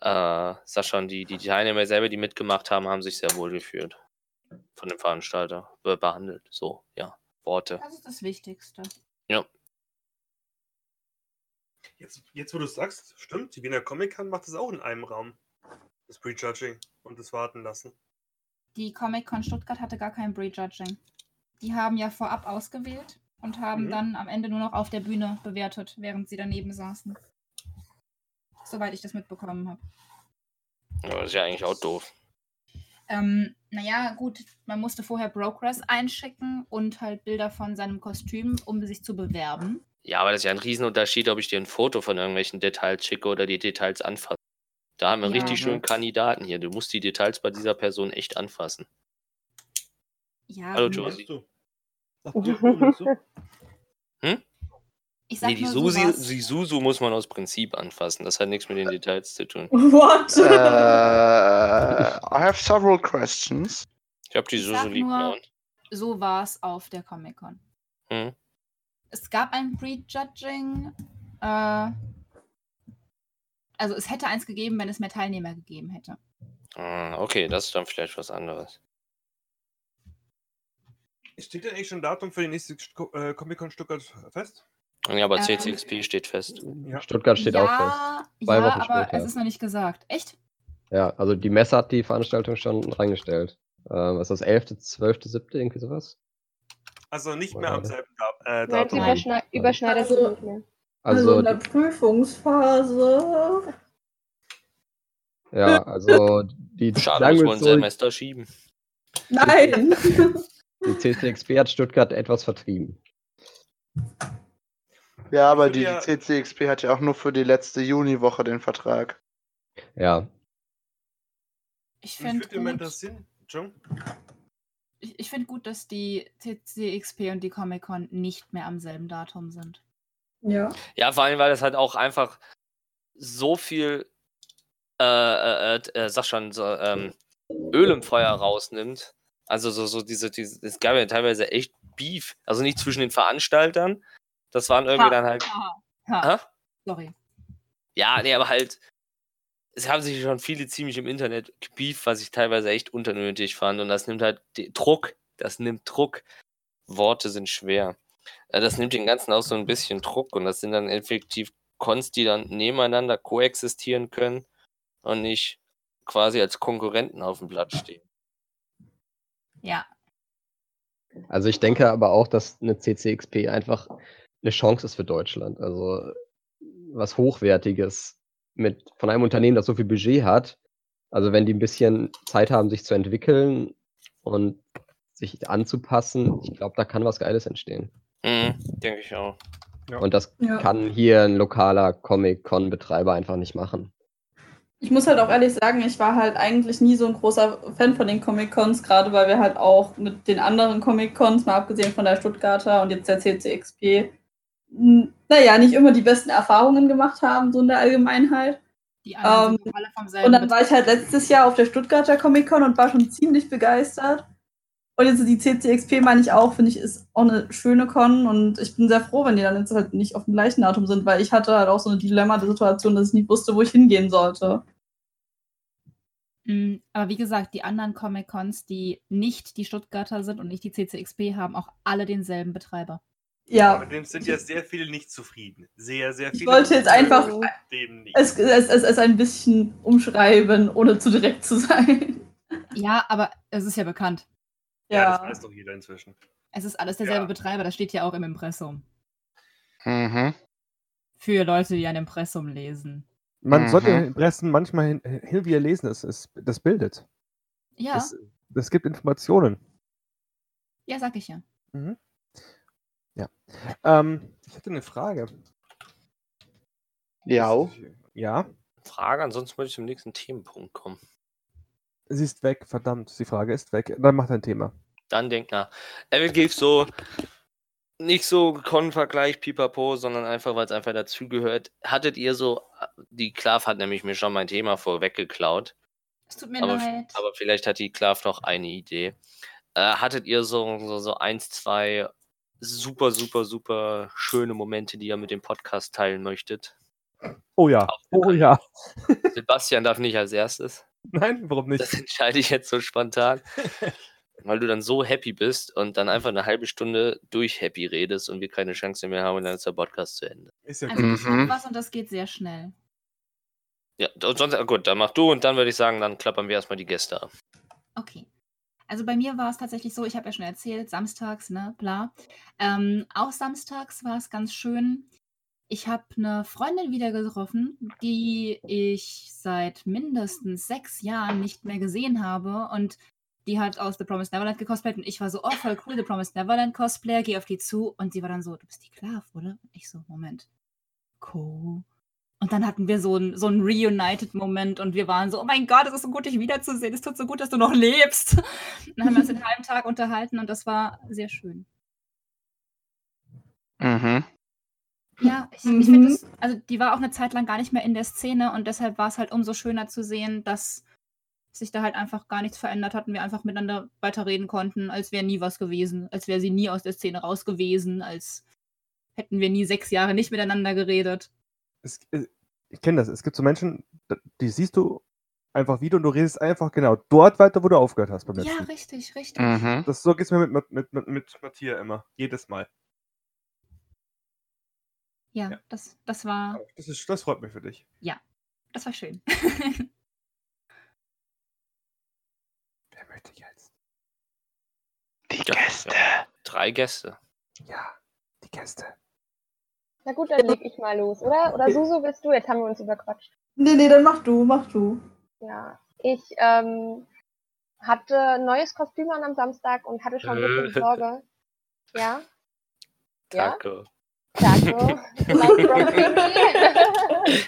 äh, sag schon, die, die Teilnehmer selber, die mitgemacht haben, haben sich sehr wohl gefühlt. Von dem Veranstalter be behandelt. So, ja. Worte. Das ist das Wichtigste. Jetzt, jetzt wo du es sagst, stimmt, die Wiener Comic Con macht das auch in einem Raum. Das Prejudging und das Warten lassen. Die Comic-Con Stuttgart hatte gar kein Prejudging. Die haben ja vorab ausgewählt und haben Mhm. dann am Ende nur noch auf der Bühne bewertet, während sie daneben saßen. Soweit ich das mitbekommen habe. Aber das ist ja eigentlich auch doof. Ähm, naja, gut, man musste vorher Progress einschicken und halt Bilder von seinem Kostüm, um sich zu bewerben. Ja, aber das ist ja ein Riesenunterschied, ob ich dir ein Foto von irgendwelchen Details schicke oder die Details anfasse. Da haben wir einen Ja. richtig schönen Kandidaten hier. Du musst die Details bei dieser Person echt anfassen. Ja, Hallo, gut. Josie. Meinst ich sag Nee, die, nur Susi, sowas. die Susu muss man aus Prinzip anfassen. Das hat nichts mit den Details zu tun. What? äh, I have several questions. Ich hab die Ich Susu lieb. So war es auf der Comic-Con. Hm. Es gab ein Prejudging. Äh, also es hätte eins gegeben, wenn es mehr Teilnehmer gegeben hätte. Ah, okay, das ist dann vielleicht was anderes. Steht denn eigentlich schon ein Datum für die nächste äh, Comic Con Stuttgart fest? Ja, aber Ähm, CCXP steht fest. Ja. Stuttgart steht ja, auch fest. Zwei ja, Wochen aber später. es ist noch nicht gesagt. Echt? Ja, also die Messe hat die Veranstaltung schon reingestellt. Ähm, was ist das, 11., 12., 7., irgendwie sowas? Also nicht mehr am selben äh, Datum. Nein. Überschneider Also- nicht mehr. Also, Also, in der Prüfungsphase. ja, also die, Schade, muss man so, Semester schieben. Nein. die CCXP hat Stuttgart etwas vertrieben. Ja, aber die, die CCXP hat ja auch nur für die letzte Juniwoche den Vertrag. Ja, Ich finde gut, ich, ich find gut, dass die CCXP und die Comic-Con nicht mehr am selben Datum sind. ja. Ja, vor allem, weil das halt auch einfach so viel, äh, äh, äh, äh, sag schon, so, ähm, Öl im Feuer rausnimmt, Also so, so diese, diese, es gab ja teilweise echt Beef. Also nicht zwischen den Veranstaltern. Das waren irgendwie Ha. dann halt. Ha. Ha. Hä? Sorry. Ja, nee, aber halt. Es haben sich schon viele ziemlich im Internet gebieft, was ich teilweise echt unternötig fand. Und das nimmt halt Druck. Das nimmt Druck. Worte sind schwer. Äh, Das nimmt den Ganzen auch so ein bisschen Druck. Und das sind dann effektiv Cons, die dann nebeneinander koexistieren können und nicht quasi als Konkurrenten auf dem Blatt stehen. Ja. Also ich denke aber auch, dass eine CCXP einfach eine Chance ist für Deutschland. Also was Hochwertiges mit von einem Unternehmen, das so viel Budget hat. Also wenn die ein bisschen Zeit haben, sich zu entwickeln und sich anzupassen, ich glaube, da kann was Geiles entstehen. Mhm, denke ich auch. Ja. Und das Ja. kann hier ein lokaler Comic-Con-Betreiber einfach nicht machen. Ich muss halt auch ehrlich sagen, ich war halt eigentlich nie so ein großer Fan von den Comic-Cons, gerade weil wir halt auch mit den anderen Comic-Cons, mal abgesehen von der Stuttgarter und jetzt der CCXP, naja, nicht immer die besten Erfahrungen gemacht haben, so in der Allgemeinheit. Die anderen Ähm, alle vom selben Und dann war ich halt letztes Jahr auf der Stuttgarter Comic-Con und war schon ziemlich begeistert. Und jetzt die CCXP meine ich auch, finde ich, ist auch eine schöne Con und ich bin sehr froh, wenn die dann jetzt halt nicht auf dem gleichen Datum sind, weil ich hatte halt auch so eine Dilemma-Situation, dass ich nicht wusste, wo ich hingehen sollte. Mm, Aber wie gesagt, die anderen Comic-Cons, die nicht die Stuttgarter sind und nicht die CCXP, haben auch alle denselben Betreiber. Ja, Mit dem sind ja sehr viele nicht zufrieden. Sehr, sehr Ich viele. wollte jetzt einfach- Mit dem nicht. es, es, es, es ein bisschen umschreiben, ohne zu direkt zu sein. Ja, aber es ist ja bekannt. ja, das Ja, weiß doch jeder inzwischen. Es ist alles derselbe Ja. Betreiber, das steht ja auch im Impressum. Mhm. Für Leute, die ein Impressum lesen. Man Mhm. sollte Impressen manchmal hin, hin wieder lesen, es, es, das bildet. Ja, Das, das gibt Informationen. ja, sag ich ja. Ähm, ich hätte eine Frage. Ja. Ja, Frage, ansonsten würde ich zum nächsten Themenpunkt kommen. sie ist weg, verdammt, die Frage ist weg. Dann mach dein Thema. Dann denk nach. Evil Gave so nicht so Con-Vergleich, pipapo, sondern einfach, weil es einfach dazugehört. Hattet ihr so, die Klav hat nämlich mir schon mein Thema vorweggeklaut, Es tut mir aber, leid. aber vielleicht hat die Klav noch eine Idee. Äh, hattet ihr so, so, so eins, zwei super, super, super schöne Momente, die ihr mit dem Podcast teilen möchtet? Oh ja, oh ja. Sebastian darf nicht als erstes. Nein, warum Das nicht? entscheide ich jetzt so spontan. Weil du dann so happy bist und dann einfach eine halbe Stunde durch happy redest und wir keine Chance mehr haben und dann ist der Podcast zu Ende. Ist ja Also gut. ich Mhm. was und das geht sehr schnell. Ja, und sonst, gut, dann mach du und dann würde ich sagen, dann klappern wir erstmal die Gäste ab. Okay. Also bei mir war es tatsächlich so, ich habe ja schon erzählt, samstags, ne, bla. Ähm, auch samstags war es ganz schön. Ich habe eine Freundin wieder getroffen, die ich seit mindestens sechs Jahren nicht mehr gesehen habe. Und die hat aus The Promised Neverland gecosplayt und ich war so, oh, voll cool, The Promised Neverland Cosplayer, geh auf die zu. Und sie war dann so, du bist die Klav, oder? Und ich so, Moment. Cool. Und dann hatten wir so einen so einen Reunited-Moment und wir waren so, oh mein Gott, es ist so gut, dich wiederzusehen. Es tut so gut, dass du noch lebst. Und dann haben wir uns den halben Tag unterhalten und das war sehr schön. Mhm. Ja, ich, ich Mhm. finde das, also die war auch eine Zeit lang gar nicht mehr in der Szene und deshalb war es halt umso schöner zu sehen, dass sich da halt einfach gar nichts verändert hat und wir einfach miteinander weiterreden konnten, als wäre nie was gewesen, als wäre sie nie aus der Szene raus gewesen, als hätten wir nie sechs Jahre nicht miteinander geredet. Es, es, ich kenne das. Es gibt so Menschen, die siehst du einfach wieder und du redest einfach genau dort weiter, wo du aufgehört hast beim Ja, richtig, richtig. Mhm. Das, so geht es mir mit, mit, mit, mit, Matthias immer. Jedes Mal. Ja, Ja. Das, das war, Das, ist, das freut mich für dich. das war schön. Wer möchte jetzt? Die Ja, Gäste. Drei Gäste. Ja, die Gäste. Na gut, dann leg ich mal los, oder? Oder Susu, bist du? Jetzt haben wir uns überquatscht. Nee, nee, dann mach du, mach du. Ja, ich ähm, hatte ein neues Kostüm an am Samstag und hatte schon ein bisschen Äh. Sorge. Ja, Ja? Taco. Taco. like from Pinky.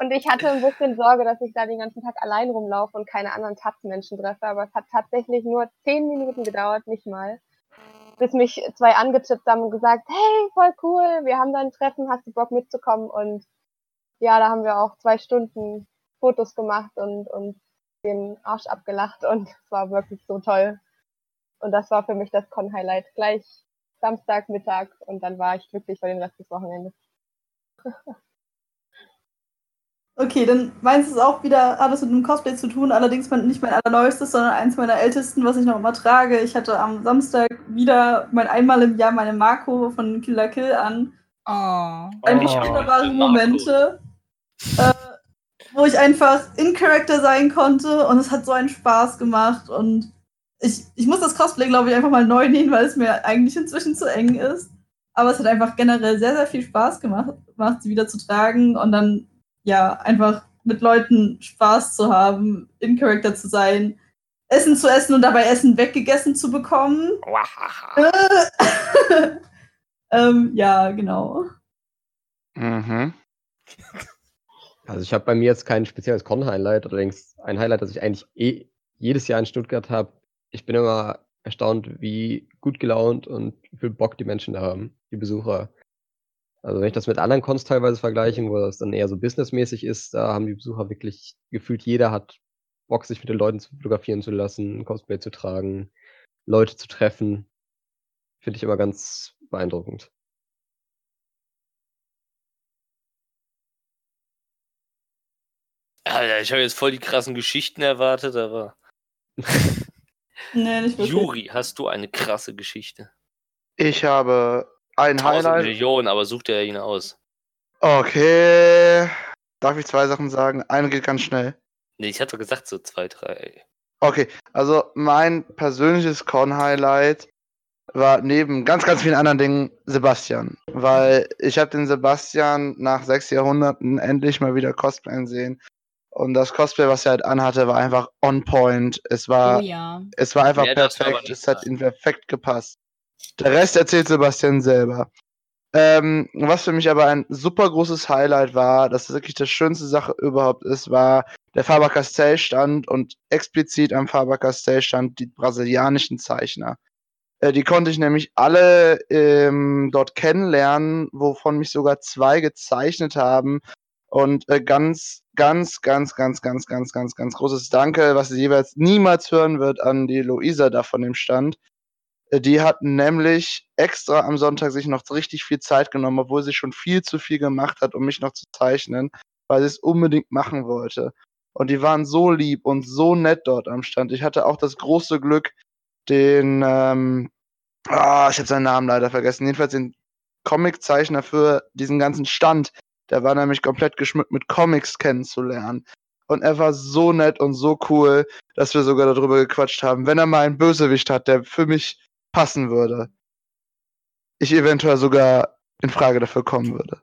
und ich hatte ein bisschen Sorge, dass ich da den ganzen Tag allein rumlaufe und keine anderen Taz-Menschen treffe. Aber es hat tatsächlich nur zehn Minuten gedauert, nicht mal. Bis mich zwei angetippt haben und gesagt, hey, voll cool, wir haben da ein Treffen, hast du Bock mitzukommen? Und ja, da haben wir auch zwei Stunden Fotos gemacht und, und den Arsch abgelacht und es war wirklich so toll. Und das war für mich das Con-Highlight. Gleich Samstag, Mittag und dann war ich glücklich für den Rest des Wochenendes. Okay, dann meins ist auch wieder alles mit einem Cosplay zu tun, allerdings nicht mein allerneuestes, sondern eins meiner ältesten, was ich noch immer trage. Ich hatte am Samstag wieder mein einmal im Jahr meine Marco von Killer Kill an. Oh. Eigentlich Oh. wunderbare. Momente, äh, wo ich einfach in Character sein konnte und es hat so einen Spaß gemacht und ich, ich muss das Cosplay, glaube ich, einfach mal neu nähen, weil es mir eigentlich inzwischen zu eng ist. Aber es hat einfach generell sehr, sehr viel Spaß gemacht, gemacht sie wieder zu tragen und dann ja, einfach mit Leuten Spaß zu haben, in Character zu sein, Essen zu essen und dabei Essen weggegessen zu bekommen. Äh, ähm, ja, genau. Mhm. Also ich habe bei mir jetzt kein spezielles Con-Highlight, allerdings ein Highlight, das ich eigentlich eh jedes Jahr in Stuttgart habe. Ich bin immer erstaunt, wie gut gelaunt und wie viel Bock die Menschen da haben, die Besucher. Also wenn ich das mit anderen Cons teilweise vergleiche, wo das dann eher so businessmäßig ist, da haben die Besucher wirklich gefühlt, jeder hat Bock, sich mit den Leuten zu fotografieren zu lassen, Cosplay zu tragen, Leute zu treffen. Finde ich immer ganz beeindruckend. Alter, ich habe jetzt voll die krassen Geschichten erwartet, aber. Nee, nicht wirklich. Juri, hast du eine krasse Geschichte? Ich habe ein Tausend Highlight. Millionen, aber such dir ihn aus. Okay. Darf ich zwei Sachen sagen? Eine geht ganz schnell. Nee, ich hatte gesagt so zwei, drei. Okay, also mein persönliches Con-Highlight war neben ganz, ganz vielen anderen Dingen Sebastian. Weil ich habe den Sebastian nach sechs Jahrhunderten endlich mal wieder cosplayen sehen. Und das Cosplay, was er halt anhatte, war einfach on point. Es war, Oh ja. es war einfach Mehr perfekt. Es hat ihm perfekt gepasst. Der Rest erzählt Sebastian selber. Ähm, was für mich aber ein super großes Highlight war, dass wirklich die schönste Sache überhaupt ist, war der Faber-Castell stand und explizit am Faber-Castell stand die brasilianischen Zeichner. Äh, die konnte ich nämlich alle ähm, dort kennenlernen, wovon mich sogar zwei gezeichnet haben. Und äh, ganz, ganz, ganz, ganz, ganz, ganz, ganz, ganz großes Danke, was sie jeweils niemals hören wird an die Luisa da von dem Stand. Die hatten nämlich extra am Sonntag sich noch richtig viel Zeit genommen, obwohl sie schon viel zu viel gemacht hat, um mich noch zu zeichnen, weil sie es unbedingt machen wollte. Und die waren so lieb und so nett dort am Stand. Ich hatte auch das große Glück, den, ähm, ah, ich habe seinen Namen leider vergessen, jedenfalls den Comiczeichner für diesen ganzen Stand. Der war nämlich komplett geschmückt mit Comics kennenzulernen. Und er war so nett und so cool, dass wir sogar darüber gequatscht haben, wenn er mal einen Bösewicht hat, der für mich passen würde, ich eventuell sogar in Frage dafür kommen würde,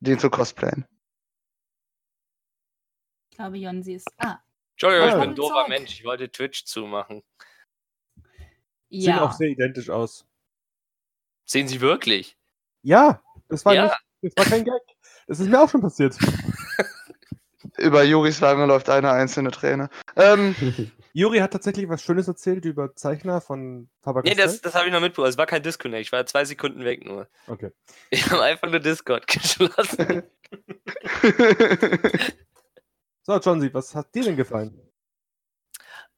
den zu cosplayen. Ich glaube, Jonsi ist. Ah, Entschuldigung, ich bin ein doofer Zurück. Mensch. Ich wollte Twitch zumachen. Sehen ja. auch sehr identisch aus. Sehen Sie wirklich? Ja, das war, Ja. nicht, das war kein Gag. Das ist mir auch schon passiert. Über Juris Wange läuft eine einzelne Träne. Ähm, Juri hat tatsächlich was Schönes erzählt über Zeichner von faber Nee, das, das habe ich noch mitbekommen. Es war kein Disconnect. Ich war zwei Sekunden weg nur. Okay. Ich habe einfach nur Discord geschlossen. So, Johnsy, was hat dir denn gefallen?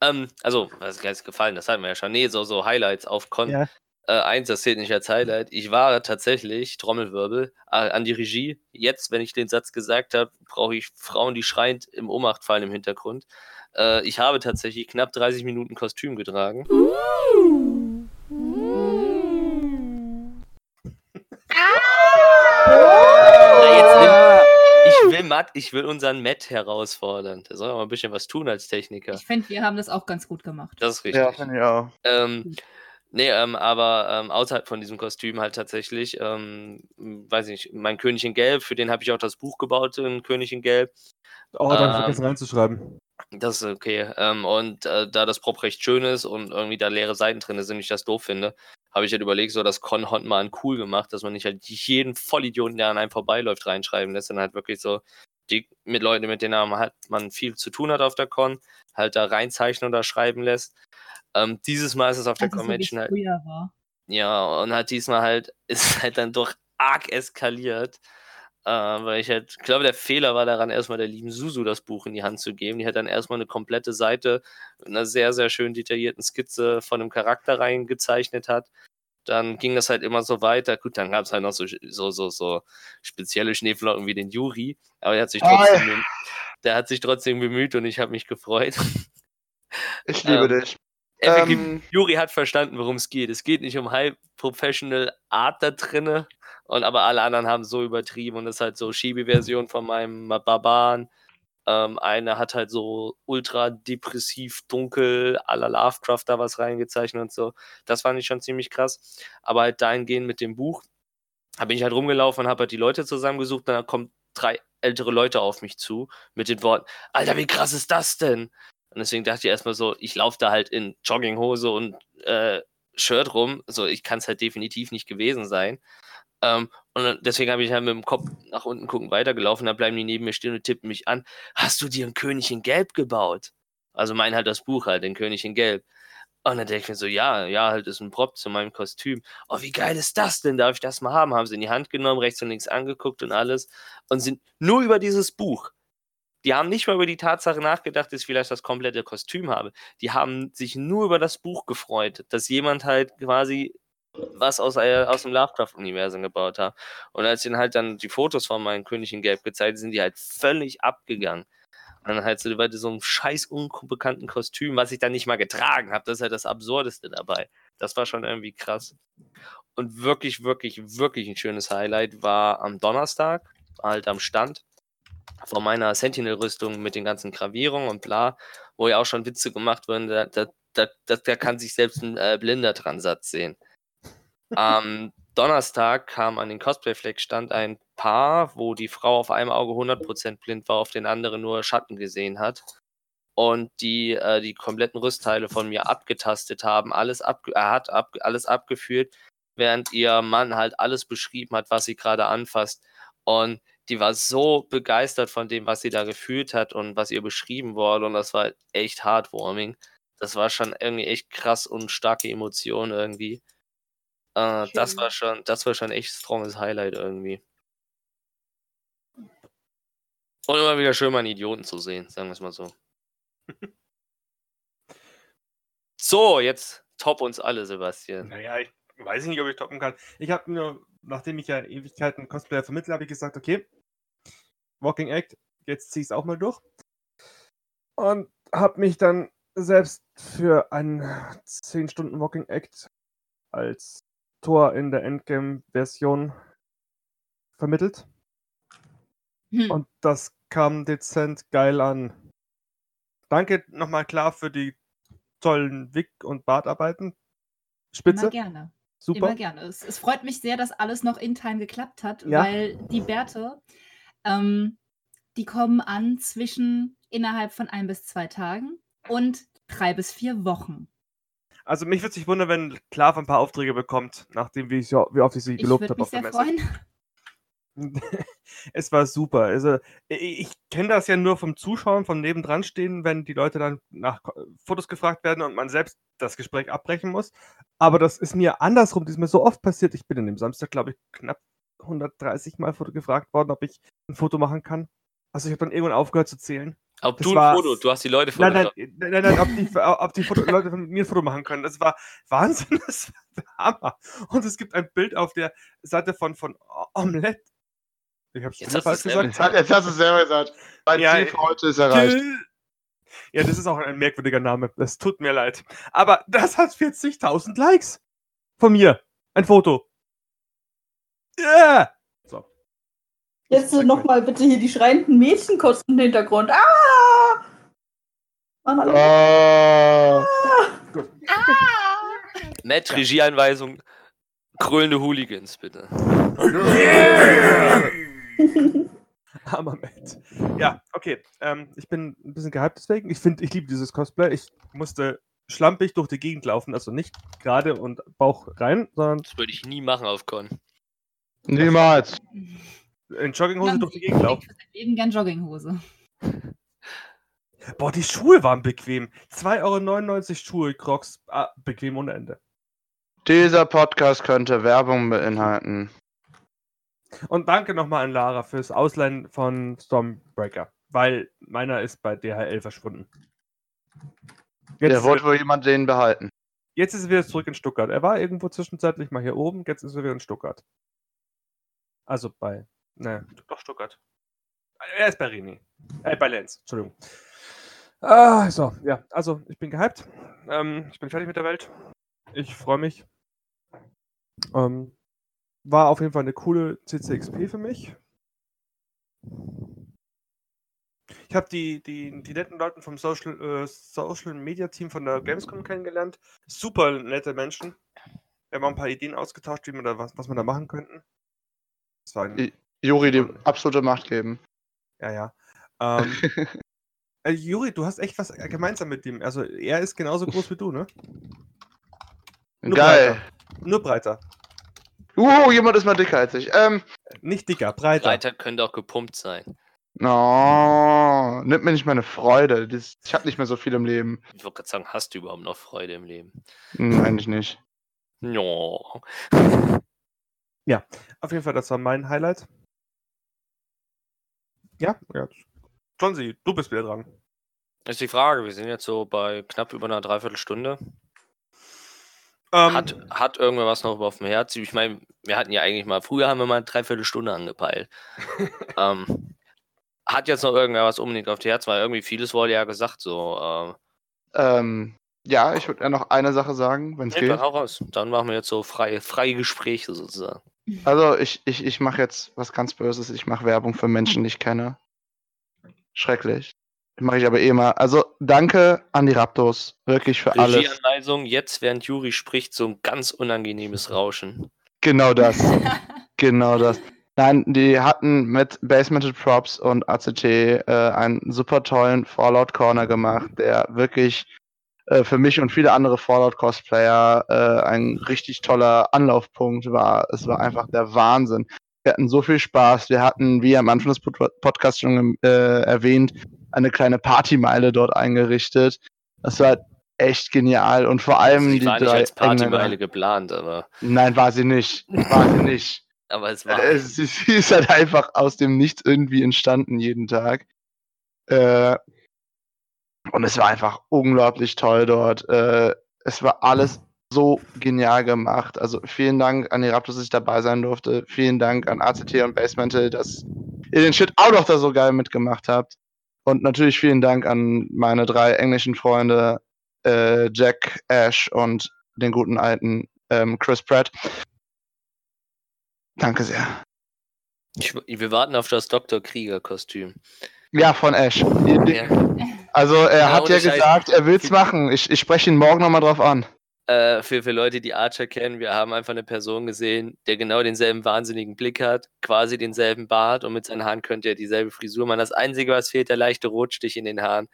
ähm, also, was ist ganz gefallen? Das hatten wir ja schon. Nee, so, so Highlights auf Con. Ja. Äh, eins, das zählt nicht als Highlight. Ich war tatsächlich, Trommelwirbel, äh, an die Regie. Jetzt, wenn ich den Satz gesagt habe, brauche ich Frauen, die schreiend im Ohnmacht fallen im Hintergrund. Äh, ich habe tatsächlich knapp 30 Minuten Kostüm getragen. Nimm, ich will Matt, ich will unseren Matt herausfordern. Der soll auch mal ein bisschen was tun als Techniker. Ich finde, wir haben das auch ganz gut gemacht. Das ist richtig. ja, finde ich auch. Ähm, nee, ähm, aber ähm, außerhalb von diesem Kostüm halt tatsächlich, ähm, weiß ich nicht, mein König in Gelb, für den habe ich auch das Buch gebaut, ein König in Gelb. Oh, dann Ähm, vergessen reinzuschreiben. Das ist okay. Ähm, und äh, da das Prop recht schön ist und irgendwie da leere Seiten drin sind, ich das doof finde, habe ich halt überlegt, so das Con Hot mal an cool gemacht, dass man nicht halt jeden Vollidioten, der an einem vorbeiläuft, reinschreiben lässt, sondern halt wirklich so die mit Leuten, mit denen man, halt, man viel zu tun hat auf der Con, halt da reinzeichnen oder schreiben lässt. Ähm, dieses Mal ist es auf der Also so Convention halt. war. Ja, und halt diesmal halt ist halt dann doch arg eskaliert. Äh, weil ich halt, ich glaube, der Fehler war daran, erstmal der lieben Susu das Buch in die Hand zu geben. Die hat dann erstmal eine komplette Seite mit einer sehr, sehr schön detaillierten Skizze von einem Charakter reingezeichnet hat. Dann ging das halt immer so weiter. Gut, dann gab es halt noch so, so, so, so spezielle Schneeflocken wie den Juri. Aber der hat sich trotzdem, Ei. der hat sich trotzdem bemüht und ich habe mich gefreut. Ich liebe Ähm, dich. Effektiv, Ähm, Juri hat verstanden, worum es geht. Es geht nicht um High Professional Art da drinne. Und aber alle anderen haben so übertrieben und das ist halt so Schiebe-Version von meinem Barbaren. Ähm, einer hat halt so ultra depressiv, dunkel, à la Lovecraft da was reingezeichnet und so. Das fand ich schon ziemlich krass. Aber halt dahingehend mit dem Buch, da bin ich halt rumgelaufen und habe halt die Leute zusammengesucht dann kommen drei ältere Leute auf mich zu mit den Worten, Alter, wie krass ist das denn? Und deswegen dachte ich erstmal so, ich laufe da halt in Jogginghose und äh, Shirt rum. So, ich kann es halt definitiv nicht gewesen sein. Ähm, und deswegen habe ich halt mit dem Kopf nach unten gucken weitergelaufen. Da bleiben die neben mir stehen und tippen mich an. Hast du dir einen König in Gelb gebaut? Also mein halt das Buch halt, den König in Gelb. Und dann denke ich mir so, ja, ja, halt ist ein Prop zu meinem Kostüm. Oh, wie geil ist das denn? Darf ich das mal haben? Haben sie in die Hand genommen, rechts und links angeguckt und alles. Und sind nur über dieses Buch. Die haben nicht mal über die Tatsache nachgedacht, dass ich vielleicht das komplette Kostüm habe. Die haben sich nur über das Buch gefreut, dass jemand halt quasi was aus, äh, aus dem Lovecraft-Universum gebaut hat. Und als ihnen halt dann die Fotos von meinem König in Gelb gezeigt sind, die halt völlig abgegangen. Und dann halt so bei so einem scheiß unbekannten Kostüm, was ich dann nicht mal getragen habe. Das ist halt das Absurdeste dabei. Das war schon irgendwie krass. Und wirklich, wirklich, wirklich ein schönes Highlight war am Donnerstag, halt am Stand von meiner Sentinel-Rüstung mit den ganzen Gravierungen und bla, wo ja auch schon Witze gemacht wurden, da, da, da, da, kann sich selbst ein äh, Blinder dran satt sehen. Am Donnerstag kam an den Cosplay-Fleck-Stand ein Paar, wo die Frau auf einem Auge 100% blind war, auf den anderen nur Schatten gesehen hat. Und die äh, die kompletten Rüstteile von mir abgetastet haben, alles abge er hat ab alles abgeführt, während ihr Mann halt alles beschrieben hat, was sie gerade anfasst. Und die war so begeistert von dem, was sie da gefühlt hat und was ihr beschrieben wurde. Und das war echt heartwarming. Das war schon irgendwie echt krass und starke Emotionen irgendwie. Äh, das war schon, das war schon echt stronges Highlight irgendwie. Und immer wieder schön mal einen Idioten zu sehen, sagen wir es mal so. so, jetzt top uns alle, Sebastian. Naja, ich weiß nicht, ob ich toppen kann. Ich habe nur, nachdem ich ja Ewigkeiten Cosplayer vermittle, habe ich gesagt, okay, Walking Act, jetzt zieh ich es auch mal durch. Und habe mich dann selbst für einen 10 Stunden Walking Act als Tor in der Endgame-Version vermittelt. Hm. Und das kam dezent geil an. Danke nochmal klar für die tollen Wick- und Bartarbeiten. Spitze, Immer gerne. super. Immer gerne. Es, es freut mich sehr, dass alles noch in Time geklappt hat, Ja. weil die Bärte, ähm, die kommen an zwischen innerhalb von ein bis zwei Tagen und drei bis vier Wochen. Also mich würde sich wundern, wenn Klav ein paar Aufträge bekommt, nachdem wie, ich, wie oft ich sie gelobt habe auf der Messe. freuen. es war super. Also ich, kenne das ja nur vom Zuschauen, vom Nebendran stehen, wenn die Leute dann nach Fotos gefragt werden und man selbst das Gespräch abbrechen muss. Aber das ist mir andersrum, das ist mir so oft passiert. Ich bin an dem Samstag, glaube ich, knapp 130 Mal gefragt worden, ob ich ein Foto machen kann. Also ich habe dann irgendwann aufgehört zu zählen. Ob Das du ein war- Foto, du hast die Leute Nein, nein, fotografiert. nein, nein, ob die, ob die Foto, Leute von mir ein Foto machen können. Das war Wahnsinn, das war Hammer. Und es gibt ein Bild auf der Seite von, von Omelette. Ich habe Jetzt falsch du's selber gesagt. Jetzt, hast du es selber gesagt. Mein Ja, Ziel für heute ist erreicht. Ja, das ist auch ein merkwürdiger Name. Das tut mir leid. Aber das hat 40.000 Likes. Von mir. Ein Foto. Ja. So. Jetzt nochmal bitte hier die schreienden Mädchen kurz im Hintergrund. Ah! Mann, alle. Oh, Matt, Regieanweisung, krönende Hooligans, bitte. Hammer, Matt. Ja, okay. Ähm, ich bin ein bisschen gehypt deswegen. Ich finde, ich liebe dieses Cosplay. Ich musste schlampig durch die Gegend laufen. Also nicht gerade und Bauch rein, sondern Das würde ich nie machen auf Con. niemals. in Jogginghose durch die Gegend laufen. für sein Leben gern Jogginghose. Boah, die Schuhe waren bequem. 2,99 Euro Schuhe, Crocs. Ah, bequem ohne Ende. Dieser Podcast könnte Werbung beinhalten. Und danke nochmal an Lara fürs Ausleihen von Stormbreaker, weil meiner ist bei DHL verschwunden. Jetzt, Der wollte wohl jemand den behalten. jetzt ist er wieder zurück in Stuttgart. Er war irgendwo zwischenzeitlich mal hier oben, jetzt ist er wieder in Stuttgart. Also bei, ne, Doch, Stuttgart. er ist bei Rini. Äh, bei Lenz, Entschuldigung. Ah, so, ja, also ich bin gehypt. Ähm, ich bin fertig mit der Welt. Ich freue mich. Ähm, war auf jeden Fall eine coole CCXP für mich. Ich habe die, die, die netten Leute vom Social, äh, Social Media Team von der Gamescom kennengelernt. Super nette Menschen. Wir haben ein paar Ideen ausgetauscht, wie man da, was, was wir da machen könnten. Das war ein, Juri die absolute Macht geben. ja, ja. Ähm, äh, Juri, du hast echt was gemeinsam mit ihm. Also er ist genauso groß wie du, ne? Nur Geil. Nur breiter. Uh, jemand ist mal dicker als ich. Ähm, Nicht dicker, breiter. Breiter könnte auch gepumpt sein. no, nimmt mir nicht meine Freude. Das, ich habe nicht mehr so viel im Leben. Ich wollte gerade sagen, hast du überhaupt noch Freude im Leben? Hm, eigentlich nicht. No. Auf jeden Fall, das war mein Highlight. Ja, ja. Johnsy, du bist wieder dran. Ist die Frage, wir sind jetzt so bei knapp über einer Dreiviertelstunde. Ähm, Hat, hat irgendwer was noch auf dem Herz? Ich meine, wir hatten ja eigentlich mal, früher haben wir mal eine Dreiviertelstunde angepeilt. ähm, hat jetzt noch irgendwer was unbedingt auf dem Herz, weil irgendwie vieles wurde ja gesagt, so. Ähm, Ähm, ja, ich würde ja noch eine Sache sagen, wenn es nee, geht. dann hau raus. Dann machen wir jetzt so freie, freie Gespräche sozusagen. Also ich, ich, ich mache jetzt was ganz Böses. Ich mache Werbung für Menschen, die ich kenne. Schrecklich. Mache ich aber eh mal. Also danke an die Raptors. Wirklich für alles. Regieanweisung, jetzt während Juri spricht, so ein ganz unangenehmes Rauschen. Genau das. genau das. Nein, die hatten mit Basemental Props und ACT äh, einen super tollen Fallout Corner gemacht, der wirklich äh, für mich und viele andere Fallout-Cosplayer äh, ein richtig toller Anlaufpunkt war. Es war einfach der Wahnsinn. Wir hatten so viel Spaß. Wir hatten, wie am Anfang des Pod Podcasts schon äh, erwähnt, eine kleine Partymeile dort eingerichtet. Das war echt genial und vor allem Also, die die war nicht drei als Partymeile Engländer. geplant, aber, Nein, war sie nicht. War sie nicht. aber es war. Äh, sie, sie ist halt einfach aus dem Nichts irgendwie entstanden jeden Tag. Äh, und es war einfach unglaublich toll dort. Äh, es war alles so genial gemacht. Also vielen Dank an die Raptors, dass ich dabei sein durfte. Vielen Dank an ACT und Basemental, dass ihr den Shit auch noch da so geil mitgemacht habt. Und natürlich vielen Dank an meine drei englischen Freunde, äh, Jack, Ash und den guten alten ähm, Chris Pratt. Danke sehr. Ich, wir warten auf das Dr. Krieger-Kostüm. Ja, von Ash. Ja. Also er Ja, hat ohne ja gesagt, er will's machen. Ich, ich spreche ihn morgen nochmal drauf an. Äh, für, für Leute, die Archer kennen, wir haben einfach eine Person gesehen, der genau denselben wahnsinnigen Blick hat, quasi denselben Bart und mit seinen Haaren könnte er dieselbe Frisur machen. Das Einzige, was fehlt, der leichte Rotstich in den Haaren.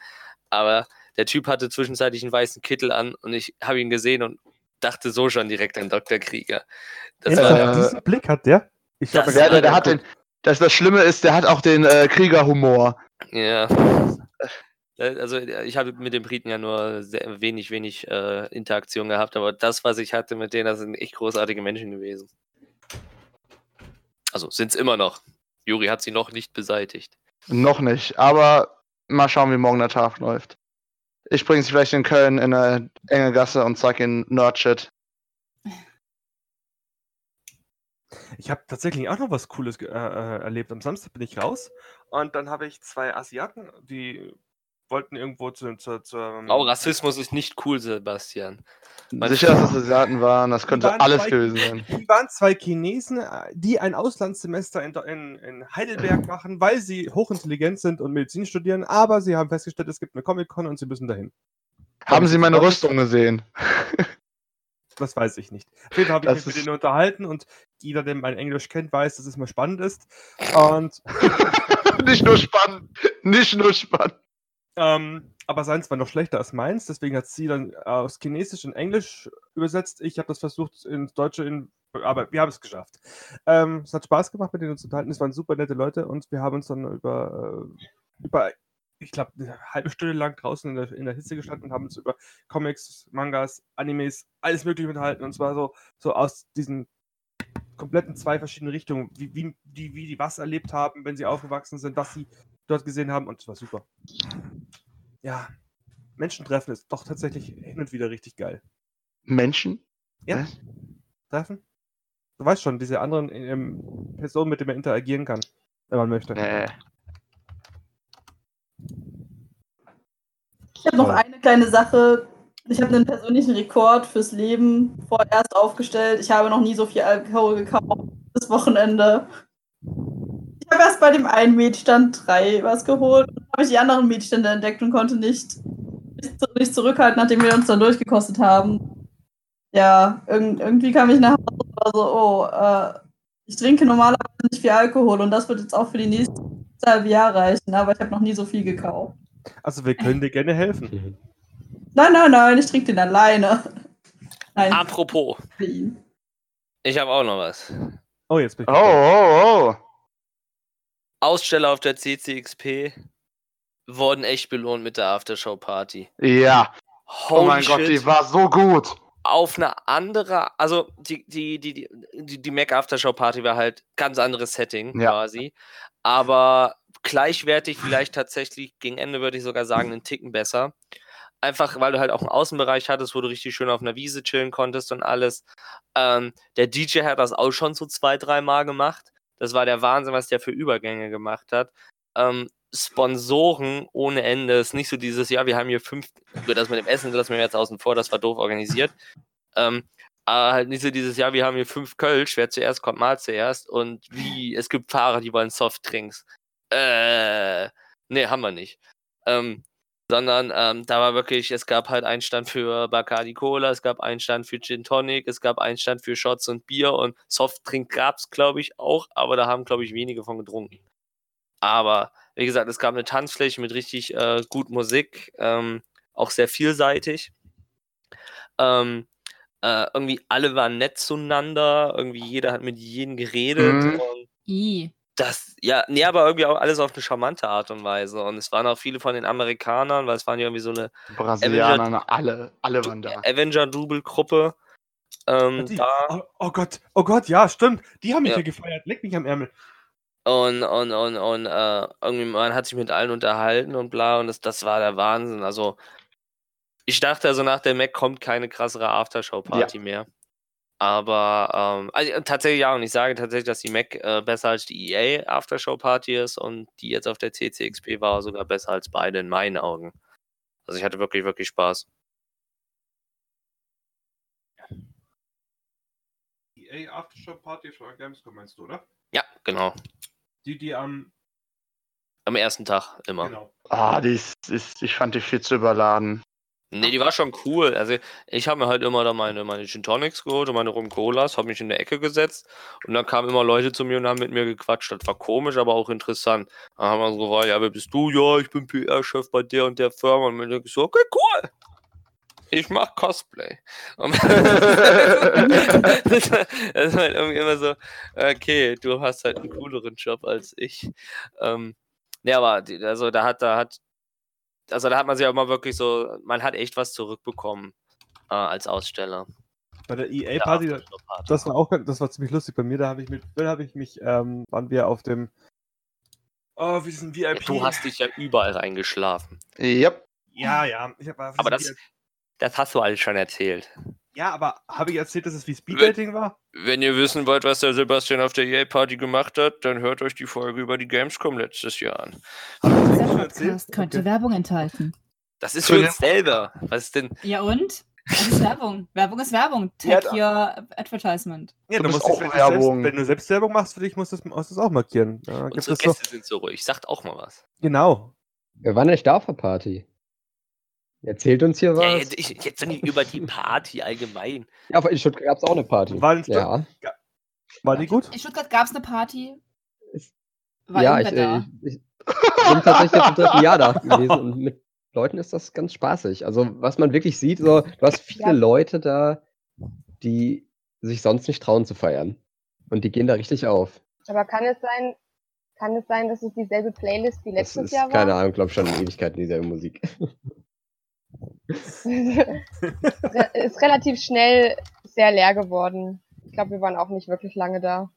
Aber der Typ hatte zwischenzeitlich einen weißen Kittel an und ich habe ihn gesehen und dachte so schon direkt an Dr. Krieger. Das war Ernsthaft, äh, diesen Blick hat der? Ich das hab Ja, war der, der der hat den. Das, das Schlimme ist, der hat auch den äh, Kriegerhumor. Ja. Äh, Also äh, ich habe mit den Briten ja nur sehr wenig, wenig äh, Interaktion gehabt, aber das, was ich hatte mit denen, das sind echt großartige Menschen gewesen. Also sind es immer noch. Juri hat sie noch nicht beseitigt. Noch nicht, aber mal schauen, wie morgen der Tag läuft. Ich bringe sie vielleicht in Köln in eine enge Gasse und zeig ihnen Nerdshit. Ich habe tatsächlich auch noch was Cooles äh, äh, erlebt. Am Samstag bin ich raus und dann habe ich zwei Asiaten, die wollten irgendwo zu, zu, zu Oh, Rassismus ist nicht cool, Sebastian. Man- Sicher, dass es Asiaten waren, das könnte waren alles zwei- gewesen sein. Die waren zwei Chinesen, äh, die ein Auslandssemester in, in, in Heidelberg machen, weil sie hochintelligent sind und Medizin studieren, aber sie haben festgestellt, es gibt eine Comic-Con und sie müssen dahin. Haben Sie meine Rüstung gesehen? Das weiß ich nicht. Auf jeden Fall habe ich Das mich mit denen unterhalten und jeder, der mein Englisch kennt, weiß, dass es mal spannend ist. Und nicht nur spannend. Nicht nur spannend. Ähm, aber seins war noch schlechter als meins, deswegen hat sie dann aus Chinesisch in Englisch übersetzt. Ich habe das versucht ins Deutsche, in, aber wir haben es geschafft. Ähm, es hat Spaß gemacht, mit denen uns zu unterhalten. Es waren super nette Leute und wir haben uns dann über, äh, über ich glaube, eine halbe Stunde lang draußen in der, in der Hitze gestanden und haben uns über Comics, Mangas, Animes, alles Mögliche unterhalten. Und zwar so, so aus diesen komplett in zwei verschiedene Richtungen, wie, wie, die, wie die was erlebt haben, wenn sie aufgewachsen sind, was sie dort gesehen haben und es war super. Ja, Menschen treffen ist doch tatsächlich hin und wieder richtig geil. Menschen? Ja, Was? treffen? Du weißt schon, diese anderen ähm, Personen, mit denen man interagieren kann, wenn man möchte. Nee. Ich habe noch Toll. eine kleine Sache. Ich habe einen persönlichen Rekord fürs Leben vorerst aufgestellt. Ich habe noch nie so viel Alkohol gekauft das Wochenende. Ich habe erst bei dem einen Mietstand drei was geholt. Dann habe ich die anderen Mietstände entdeckt und konnte nicht, nicht, zu- nicht zurückhalten, nachdem wir uns dann durchgekostet haben. Ja, irg irgendwie kam ich nach Hause und war so, oh, äh, ich trinke normalerweise nicht viel Alkohol und das wird jetzt auch für die nächsten halbe Jahr reichen, aber ich habe noch nie so viel gekauft. Also wir können dir gerne helfen. Nein, nein, nein, ich trinke den alleine. Nein, Apropos, ich habe auch noch was. Oh, jetzt bin ich Oh, oh, oh. Aussteller auf der CCXP wurden echt belohnt mit der Aftershow-Party. Ja. Holy Oh mein Gott, shit. die war so gut. auf eine andere, also die, die, die, die, die, Mac Aftershow Party war halt ganz anderes Setting Ja. quasi. Aber gleichwertig, vielleicht tatsächlich gegen Ende würde ich sogar sagen, einen Ticken besser. Einfach, weil du halt auch einen Außenbereich hattest, wo du richtig schön auf einer Wiese chillen konntest und alles. Ähm, der DJ hat das auch schon so zwei, dreimal gemacht. Das war der Wahnsinn, was der für Übergänge gemacht hat. Ähm, Sponsoren ohne Ende. Ist nicht so dieses, ja, wir haben hier fünf, das mit dem Essen lassen wir jetzt außen vor, das war doof organisiert. Ähm, aber halt nicht so dieses, ja, wir haben hier fünf Kölsch, wer zuerst kommt, mal zuerst. Und wie, es gibt Fahrer, die wollen Softdrinks. Äh, nee, haben wir nicht. Ähm, sondern ähm, da war wirklich, es gab halt einen Stand für Bacardi Cola, es gab einen Stand für Gin Tonic, es gab einen Stand für Shots und Bier und Softdrink gab es, glaube ich, auch, aber da haben, glaube ich, wenige von getrunken. Aber wie gesagt, es gab eine Tanzfläche mit richtig äh, gut Musik, ähm, auch sehr vielseitig. Ähm, äh, irgendwie alle waren nett zueinander, irgendwie jeder hat mit jedem geredet Mhm. und I. das, ja, nee, aber irgendwie auch alles auf eine charmante Art und Weise. Und es waren auch viele von den Amerikanern, weil es waren ja irgendwie so eine Brasilianer, ne, alle, alle waren da. Avenger-Double-Gruppe. Ähm, Die, oh, oh Gott, oh Gott, ja, stimmt. Die haben mich Ja. ja, gefeiert. Leck mich am Ärmel. und, und, und, und äh, irgendwie, man hat sich mit allen unterhalten und bla, und das, das war der Wahnsinn. Also, ich dachte also, nach der Mac kommt keine krassere Aftershow-Party mehr. Aber ähm, also, äh, tatsächlich ja, und ich sage tatsächlich, dass die Mac äh, besser als die EA Aftershow-Party ist und die jetzt auf der CCXP war sogar besser als beide in meinen Augen. Also ich hatte wirklich, wirklich Spaß. EA Aftershow Party für Gamescom meinst du, oder? Ja, genau. Die, die am. Am ersten Tag immer. genau. Ah, die ist, ist, ich fand die viel zu überladen. Nee, die war schon cool. Also ich habe mir halt immer da meine, meine Gin Tonics geholt und meine Rum Colas, habe mich in der Ecke gesetzt und dann kamen immer Leute zu mir und haben mit mir gequatscht. Das war komisch, aber auch interessant. Dann haben wir so gefragt, ja, wer bist du? Ja, ich bin PR-Chef bei der und der Firma. Und dann denk ich so, okay, cool. Ich mach Cosplay. Das, war halt irgendwie immer so, okay, du hast halt einen cooleren Job als ich. Ähm, nee, aber also da hat, da hat also da hat man sich auch mal wirklich so, man hat echt was zurückbekommen äh, als Aussteller. Bei der EA Der Party, Aftershow-Party. das war auch das war ziemlich lustig. Bei mir, da habe ich mit Phil habe ich mich, ähm, waren wir auf dem. Oh, wie ist ein VIP? Du hast dich ja überall reingeschlafen. Yep. Ja, ja. Ich hab, Aber das, das hast du alles schon erzählt. Ja, aber habe ich erzählt, dass es wie Speeddating war? Wenn ihr wissen wollt, was der Sebastian auf der EA-Party gemacht hat, dann hört euch die Folge über die Gamescom letztes Jahr an. Das Dieser? Podcast könnte Okay. Werbung enthalten. Das ist Für uns selber. Was ist denn? Ja und? Das ist Werbung. Werbung ist Werbung. Ja, Take your advertisement. Ja, Du du musst dich, auch wenn, du selbst, Werbung. wenn du selbst Werbung machst für dich, musst du musst du es auch markieren. Gibt Unsere es so, Gäste sind so ruhig. Sagt auch mal was. genau. Wir waren nicht da auf der Party. Erzählt uns hier Ja, was. jetzt, ich, jetzt nicht über die Party allgemein. Ja, aber in Stuttgart gab es auch eine Party. War ja, War die gut? In Stuttgart gab es eine Party. War ja ich, äh, ich, ich bin tatsächlich jetzt im dritten Jahr da gewesen und mit Leuten ist das ganz spaßig. Also, was man wirklich sieht, so, du hast viele Ja. Leute da, die sich sonst nicht trauen zu feiern. Und die gehen da richtig auf. Aber kann es sein, kann es sein, dass es dieselbe Playlist wie Das letztes ist, Jahr war? keine Ahnung, glaube ich schon in Ewigkeiten dieselbe Musik. Ist relativ schnell sehr leer geworden. Ich glaube, wir waren auch nicht wirklich lange da.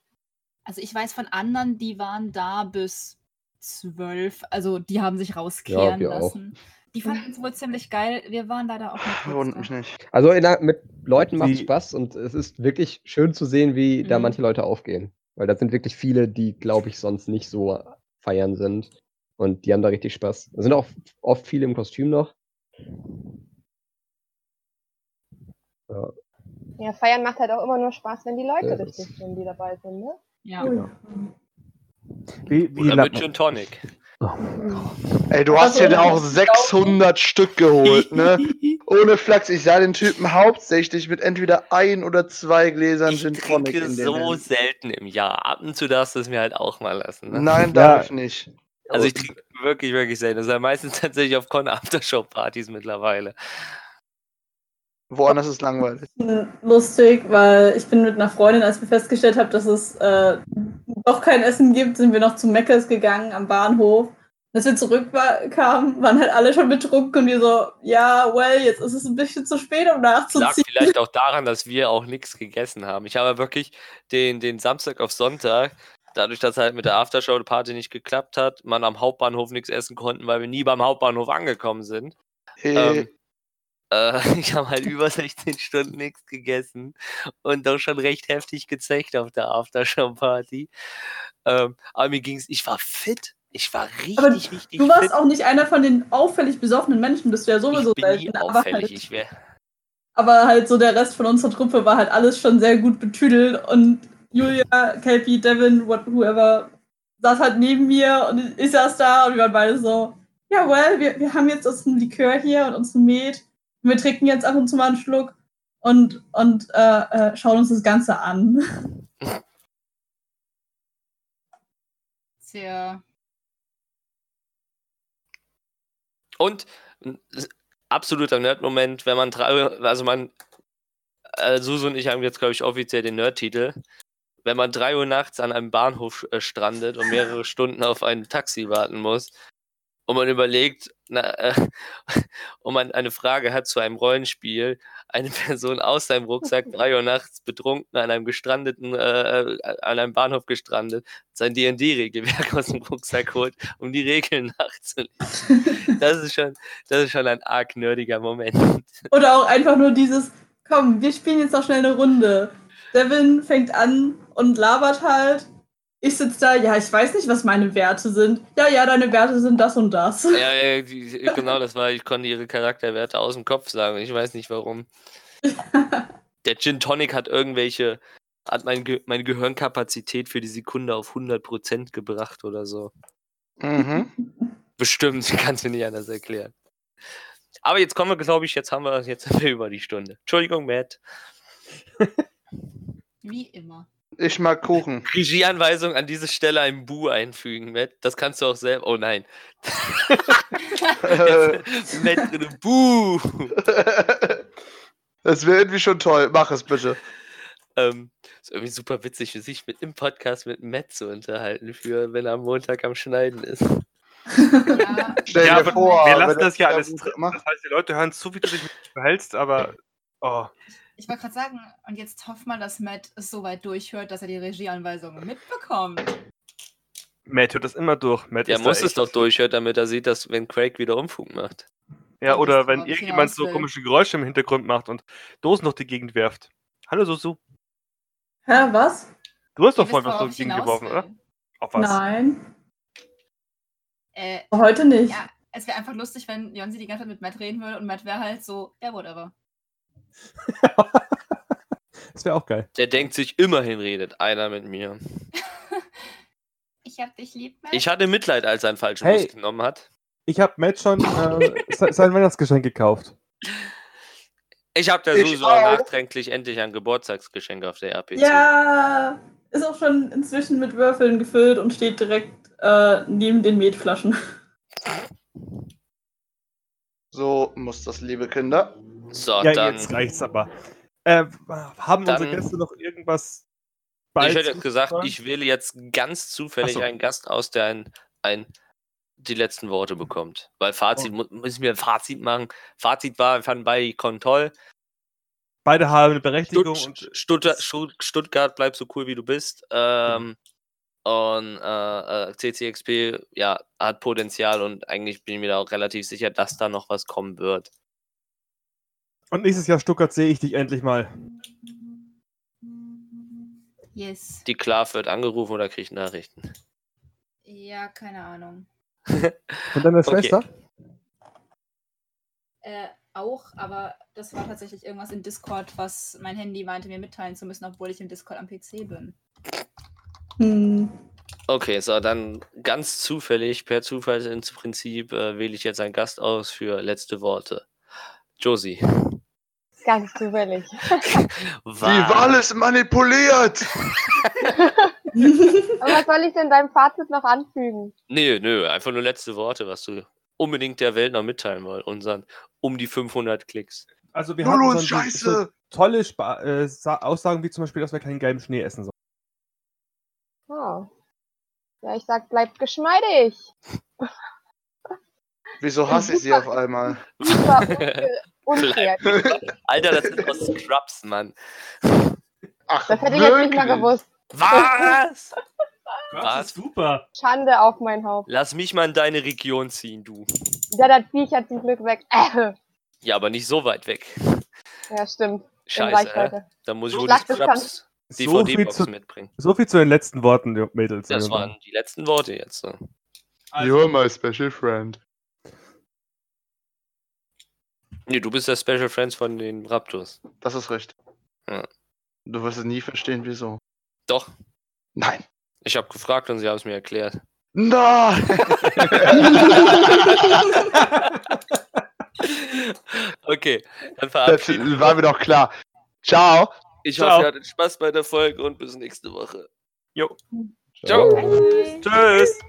Also ich weiß von anderen, die waren da bis zwölf. Also die haben sich rauskehren wir auch. lassen. Die fanden es wohl ziemlich geil. Wir waren leider auch nicht. da. mich. Also in der, mit Leuten macht es Spaß und es ist wirklich schön zu sehen, wie da Mhm. manche Leute aufgehen. Weil da sind wirklich viele, die, glaube ich, sonst nicht so feiern sind. Und die haben da richtig Spaß. Da sind auch oft viele im Kostüm noch. Ja, feiern macht halt auch immer nur Spaß, wenn die Leute Ja, das- richtig sind, die dabei sind, ne? Ja. Ui. Wie, wie Oder mit Gin Tonic. Ey, du hast so dir auch laufen. 600 Stück geholt, ne? Ohne Flachs, ich sah den Typen hauptsächlich mit entweder ein oder zwei Gläsern Ich Gin Tonic trinke in den so Händen. selten im Jahr. Ab und zu darfst du es mir halt auch mal lassen. Ne? Nein, Ja. darf ich nicht. Also ich trinke wirklich, wirklich selten. Das ist ja meistens tatsächlich auf Con Aftershow-Partys mittlerweile. Woanders ist langweilig. lustig, weil ich bin mit einer Freundin, als wir festgestellt haben, dass es äh, doch kein Essen gibt, sind wir noch zu Meckers gegangen am Bahnhof. Als wir zurückkamen, waren halt alle schon betrunken und wir so, ja, well, jetzt ist es ein bisschen zu spät, um Lag nachzuziehen. vielleicht auch daran, dass wir auch nichts gegessen haben. Ich habe wirklich den, den Samstag auf Sonntag, dadurch, dass halt mit der Aftershow-Party nicht geklappt hat, man am Hauptbahnhof nichts essen konnten, weil wir nie beim Hauptbahnhof angekommen sind. Hey, Ähm, äh, ich habe halt über 16 Stunden nichts gegessen und doch schon recht heftig gezecht auf der Aftershow-Party. Ähm, aber mir ging's, ich war fit. Ich war richtig, Aber richtig Du warst fit. auch nicht einer von den auffällig besoffenen Menschen, bist du ja sowieso ich bin nie selten, aber auffällig. halt, Ich wär, aber halt so der Rest von unserer Truppe war halt alles schon sehr gut betüdelt und Julia, Kelpie, Devin, what, whoever, saß halt neben mir und ich saß da und wir waren beide so, ja, well, wir, wir haben jetzt unseren Likör hier und unseren Met und wir trinken jetzt ab und zu mal einen Schluck und, und äh, äh, schauen uns das Ganze an. Sehr. Und absoluter Nerd-Moment, wenn man also man, äh, Susu und ich haben jetzt, glaube ich, offiziell den Nerd-Titel. Wenn man drei Uhr nachts an einem Bahnhof äh, strandet und mehrere Stunden auf ein Taxi warten muss und man überlegt, na, äh, und man eine Frage hat zu einem Rollenspiel, eine Person aus seinem Rucksack drei Uhr nachts betrunken an einem gestrandeten, äh, äh, an einem Bahnhof gestrandet, sein D&D-Regelwerk aus dem Rucksack holt, um die Regeln nachzulesen. Das ist schon, das ist schon ein arg nerdiger Moment. Oder auch einfach nur dieses, komm, wir spielen jetzt noch schnell eine Runde. Devin fängt an und labert halt. Ich sitze da, ja, ich weiß nicht, was meine Werte sind. Ja, ja, deine Werte sind das und das. Ja, ja die, genau, das war, ich konnte ihre Charakterwerte aus dem Kopf sagen. Ich weiß nicht warum. Der Gin Tonic hat irgendwelche, hat mein Ge meine Gehirnkapazität für die Sekunde auf 100% gebracht oder so. Mhm. Bestimmt, kannst du nicht anders erklären. Aber jetzt kommen wir, glaube ich, jetzt haben wir, jetzt sind wir über die Stunde. Entschuldigung, Matt. Wie immer. Ich mag Kuchen. Regieanweisung an diese Stelle ein Bu einfügen, Matt. Das kannst du auch selber. Oh nein. Matt drin, Bu. Das wäre irgendwie schon toll. Mach es bitte. Ähm, ist irgendwie super witzig, sich mit im Podcast mit Matt zu unterhalten, für wenn er am Montag am Schneiden ist. Ja, Stell Ja, dir aber vor, wir lassen das ja alles drin. Das heißt, die Leute hören zu, wie du dich verhältst, aber. Oh. Ich wollte gerade sagen, und jetzt hoff mal, dass Matt es so weit durchhört, dass er die Regieanweisungen mitbekommt. Matt hört das immer durch. Matt da muss es doch durchhören, damit er sieht, dass wenn Craig wieder Umfug macht. Ja, Ja, oder wenn irgendjemand so komische Geräusche im Hintergrund macht und Dosen durch die Gegend werft. Hallo Susu. Hä, was? Du hast doch vorhin was durch die Gegend geworfen, oder? Auf was? Nein, Äh, heute nicht. ja, es wäre einfach lustig, wenn Jonsi die ganze Zeit mit Matt reden würde und Matt wäre halt so, ja, whatever. Das wäre auch geil. Der denkt sich, immerhin redet einer mit mir. Ich hab dich lieb, Matt. Ich hatte Mitleid, als er einen falschen Hey. Bus genommen hat. Ich habe Matt schon äh, se- sein Weihnachtsgeschenk gekauft. Ich habe der Susu nachträglich endlich ein Geburtstagsgeschenk auf der RPC. Ja, ist auch schon inzwischen mit Würfeln gefüllt und steht direkt äh, neben den Metflaschen. So muss das, liebe Kinder. So, ja, dann. jetzt reicht's aber. Äh, haben unsere Dann- Gäste noch irgendwas Ich hätte jetzt gesagt, ich wähle jetzt ganz zufällig so. einen Gast aus, der ein, ein, die letzten Worte bekommt. Weil Fazit, Oh. müssen wir ein Fazit machen. Fazit war, wir fanden beide toll. Beide haben eine Berechtigung Stutt und Stuttgart, Stutt- Stuttgart, bleib so cool wie du bist. Ähm, und äh, äh, CCXP, ja, hat Potenzial und eigentlich bin ich mir da auch relativ sicher, dass da noch was kommen wird. Und nächstes Jahr Stuttgart sehe ich dich endlich mal. Yes. Die Klav wird angerufen oder kriegt Nachrichten. Ja, keine Ahnung. Und deine Okay. Schwester? Äh, auch, aber das war tatsächlich irgendwas in Discord, was mein Handy meinte, mir mitteilen zu müssen, obwohl ich im Discord am PC bin. Hm. Okay, so, dann ganz zufällig, per Zufall ins Prinzip, äh, wähle ich jetzt einen Gast aus für letzte Worte. Josie. Ganz zufällig. Wie war alles manipuliert? Aber was soll ich denn deinem Fazit noch anfügen? Nö, nö, einfach nur letzte Worte, was du unbedingt der Welt noch mitteilen wollt. Unseren um die 500 Klicks. Also wir ist so, so scheiße! tolle Spa äh, Sa- Aussagen wie zum Beispiel, dass wir keinen gelben Schnee essen sollen. Oh. Ja, ich sag, bleibt geschmeidig. Wieso hasse ich sie auf einmal? Unfair. Alter, das ist aus Scrubs, Mann. Ach, Das hätte ich jetzt nicht mal gewusst. Was? Was? ist super. Schande auf mein Haupt. Lass mich mal in deine Region ziehen, du. Ja, das Viech hat zum Glück weg. Äh. Ja, aber nicht so weit weg. Ja, stimmt. Scheiße, äh. Da muss ich wohl die Scrubs So viel, DVD-Box zu, mitbringen. so viel zu den letzten Worten, Mädels. Das waren die letzten Worte jetzt. So. You're my special friend. Nee, du bist der Special Friends von den Raptors. Das ist recht. Ja. Du wirst es nie verstehen, wieso. Doch, Nein. ich habe gefragt und sie haben es mir erklärt. Nein! okay, dann Das verabschieden wir war mir doch klar. Ciao. Ich Ciao. hoffe, ihr hattet Spaß bei der Folge und bis nächste Woche. Jo. Ciao. Bye. Tschüss.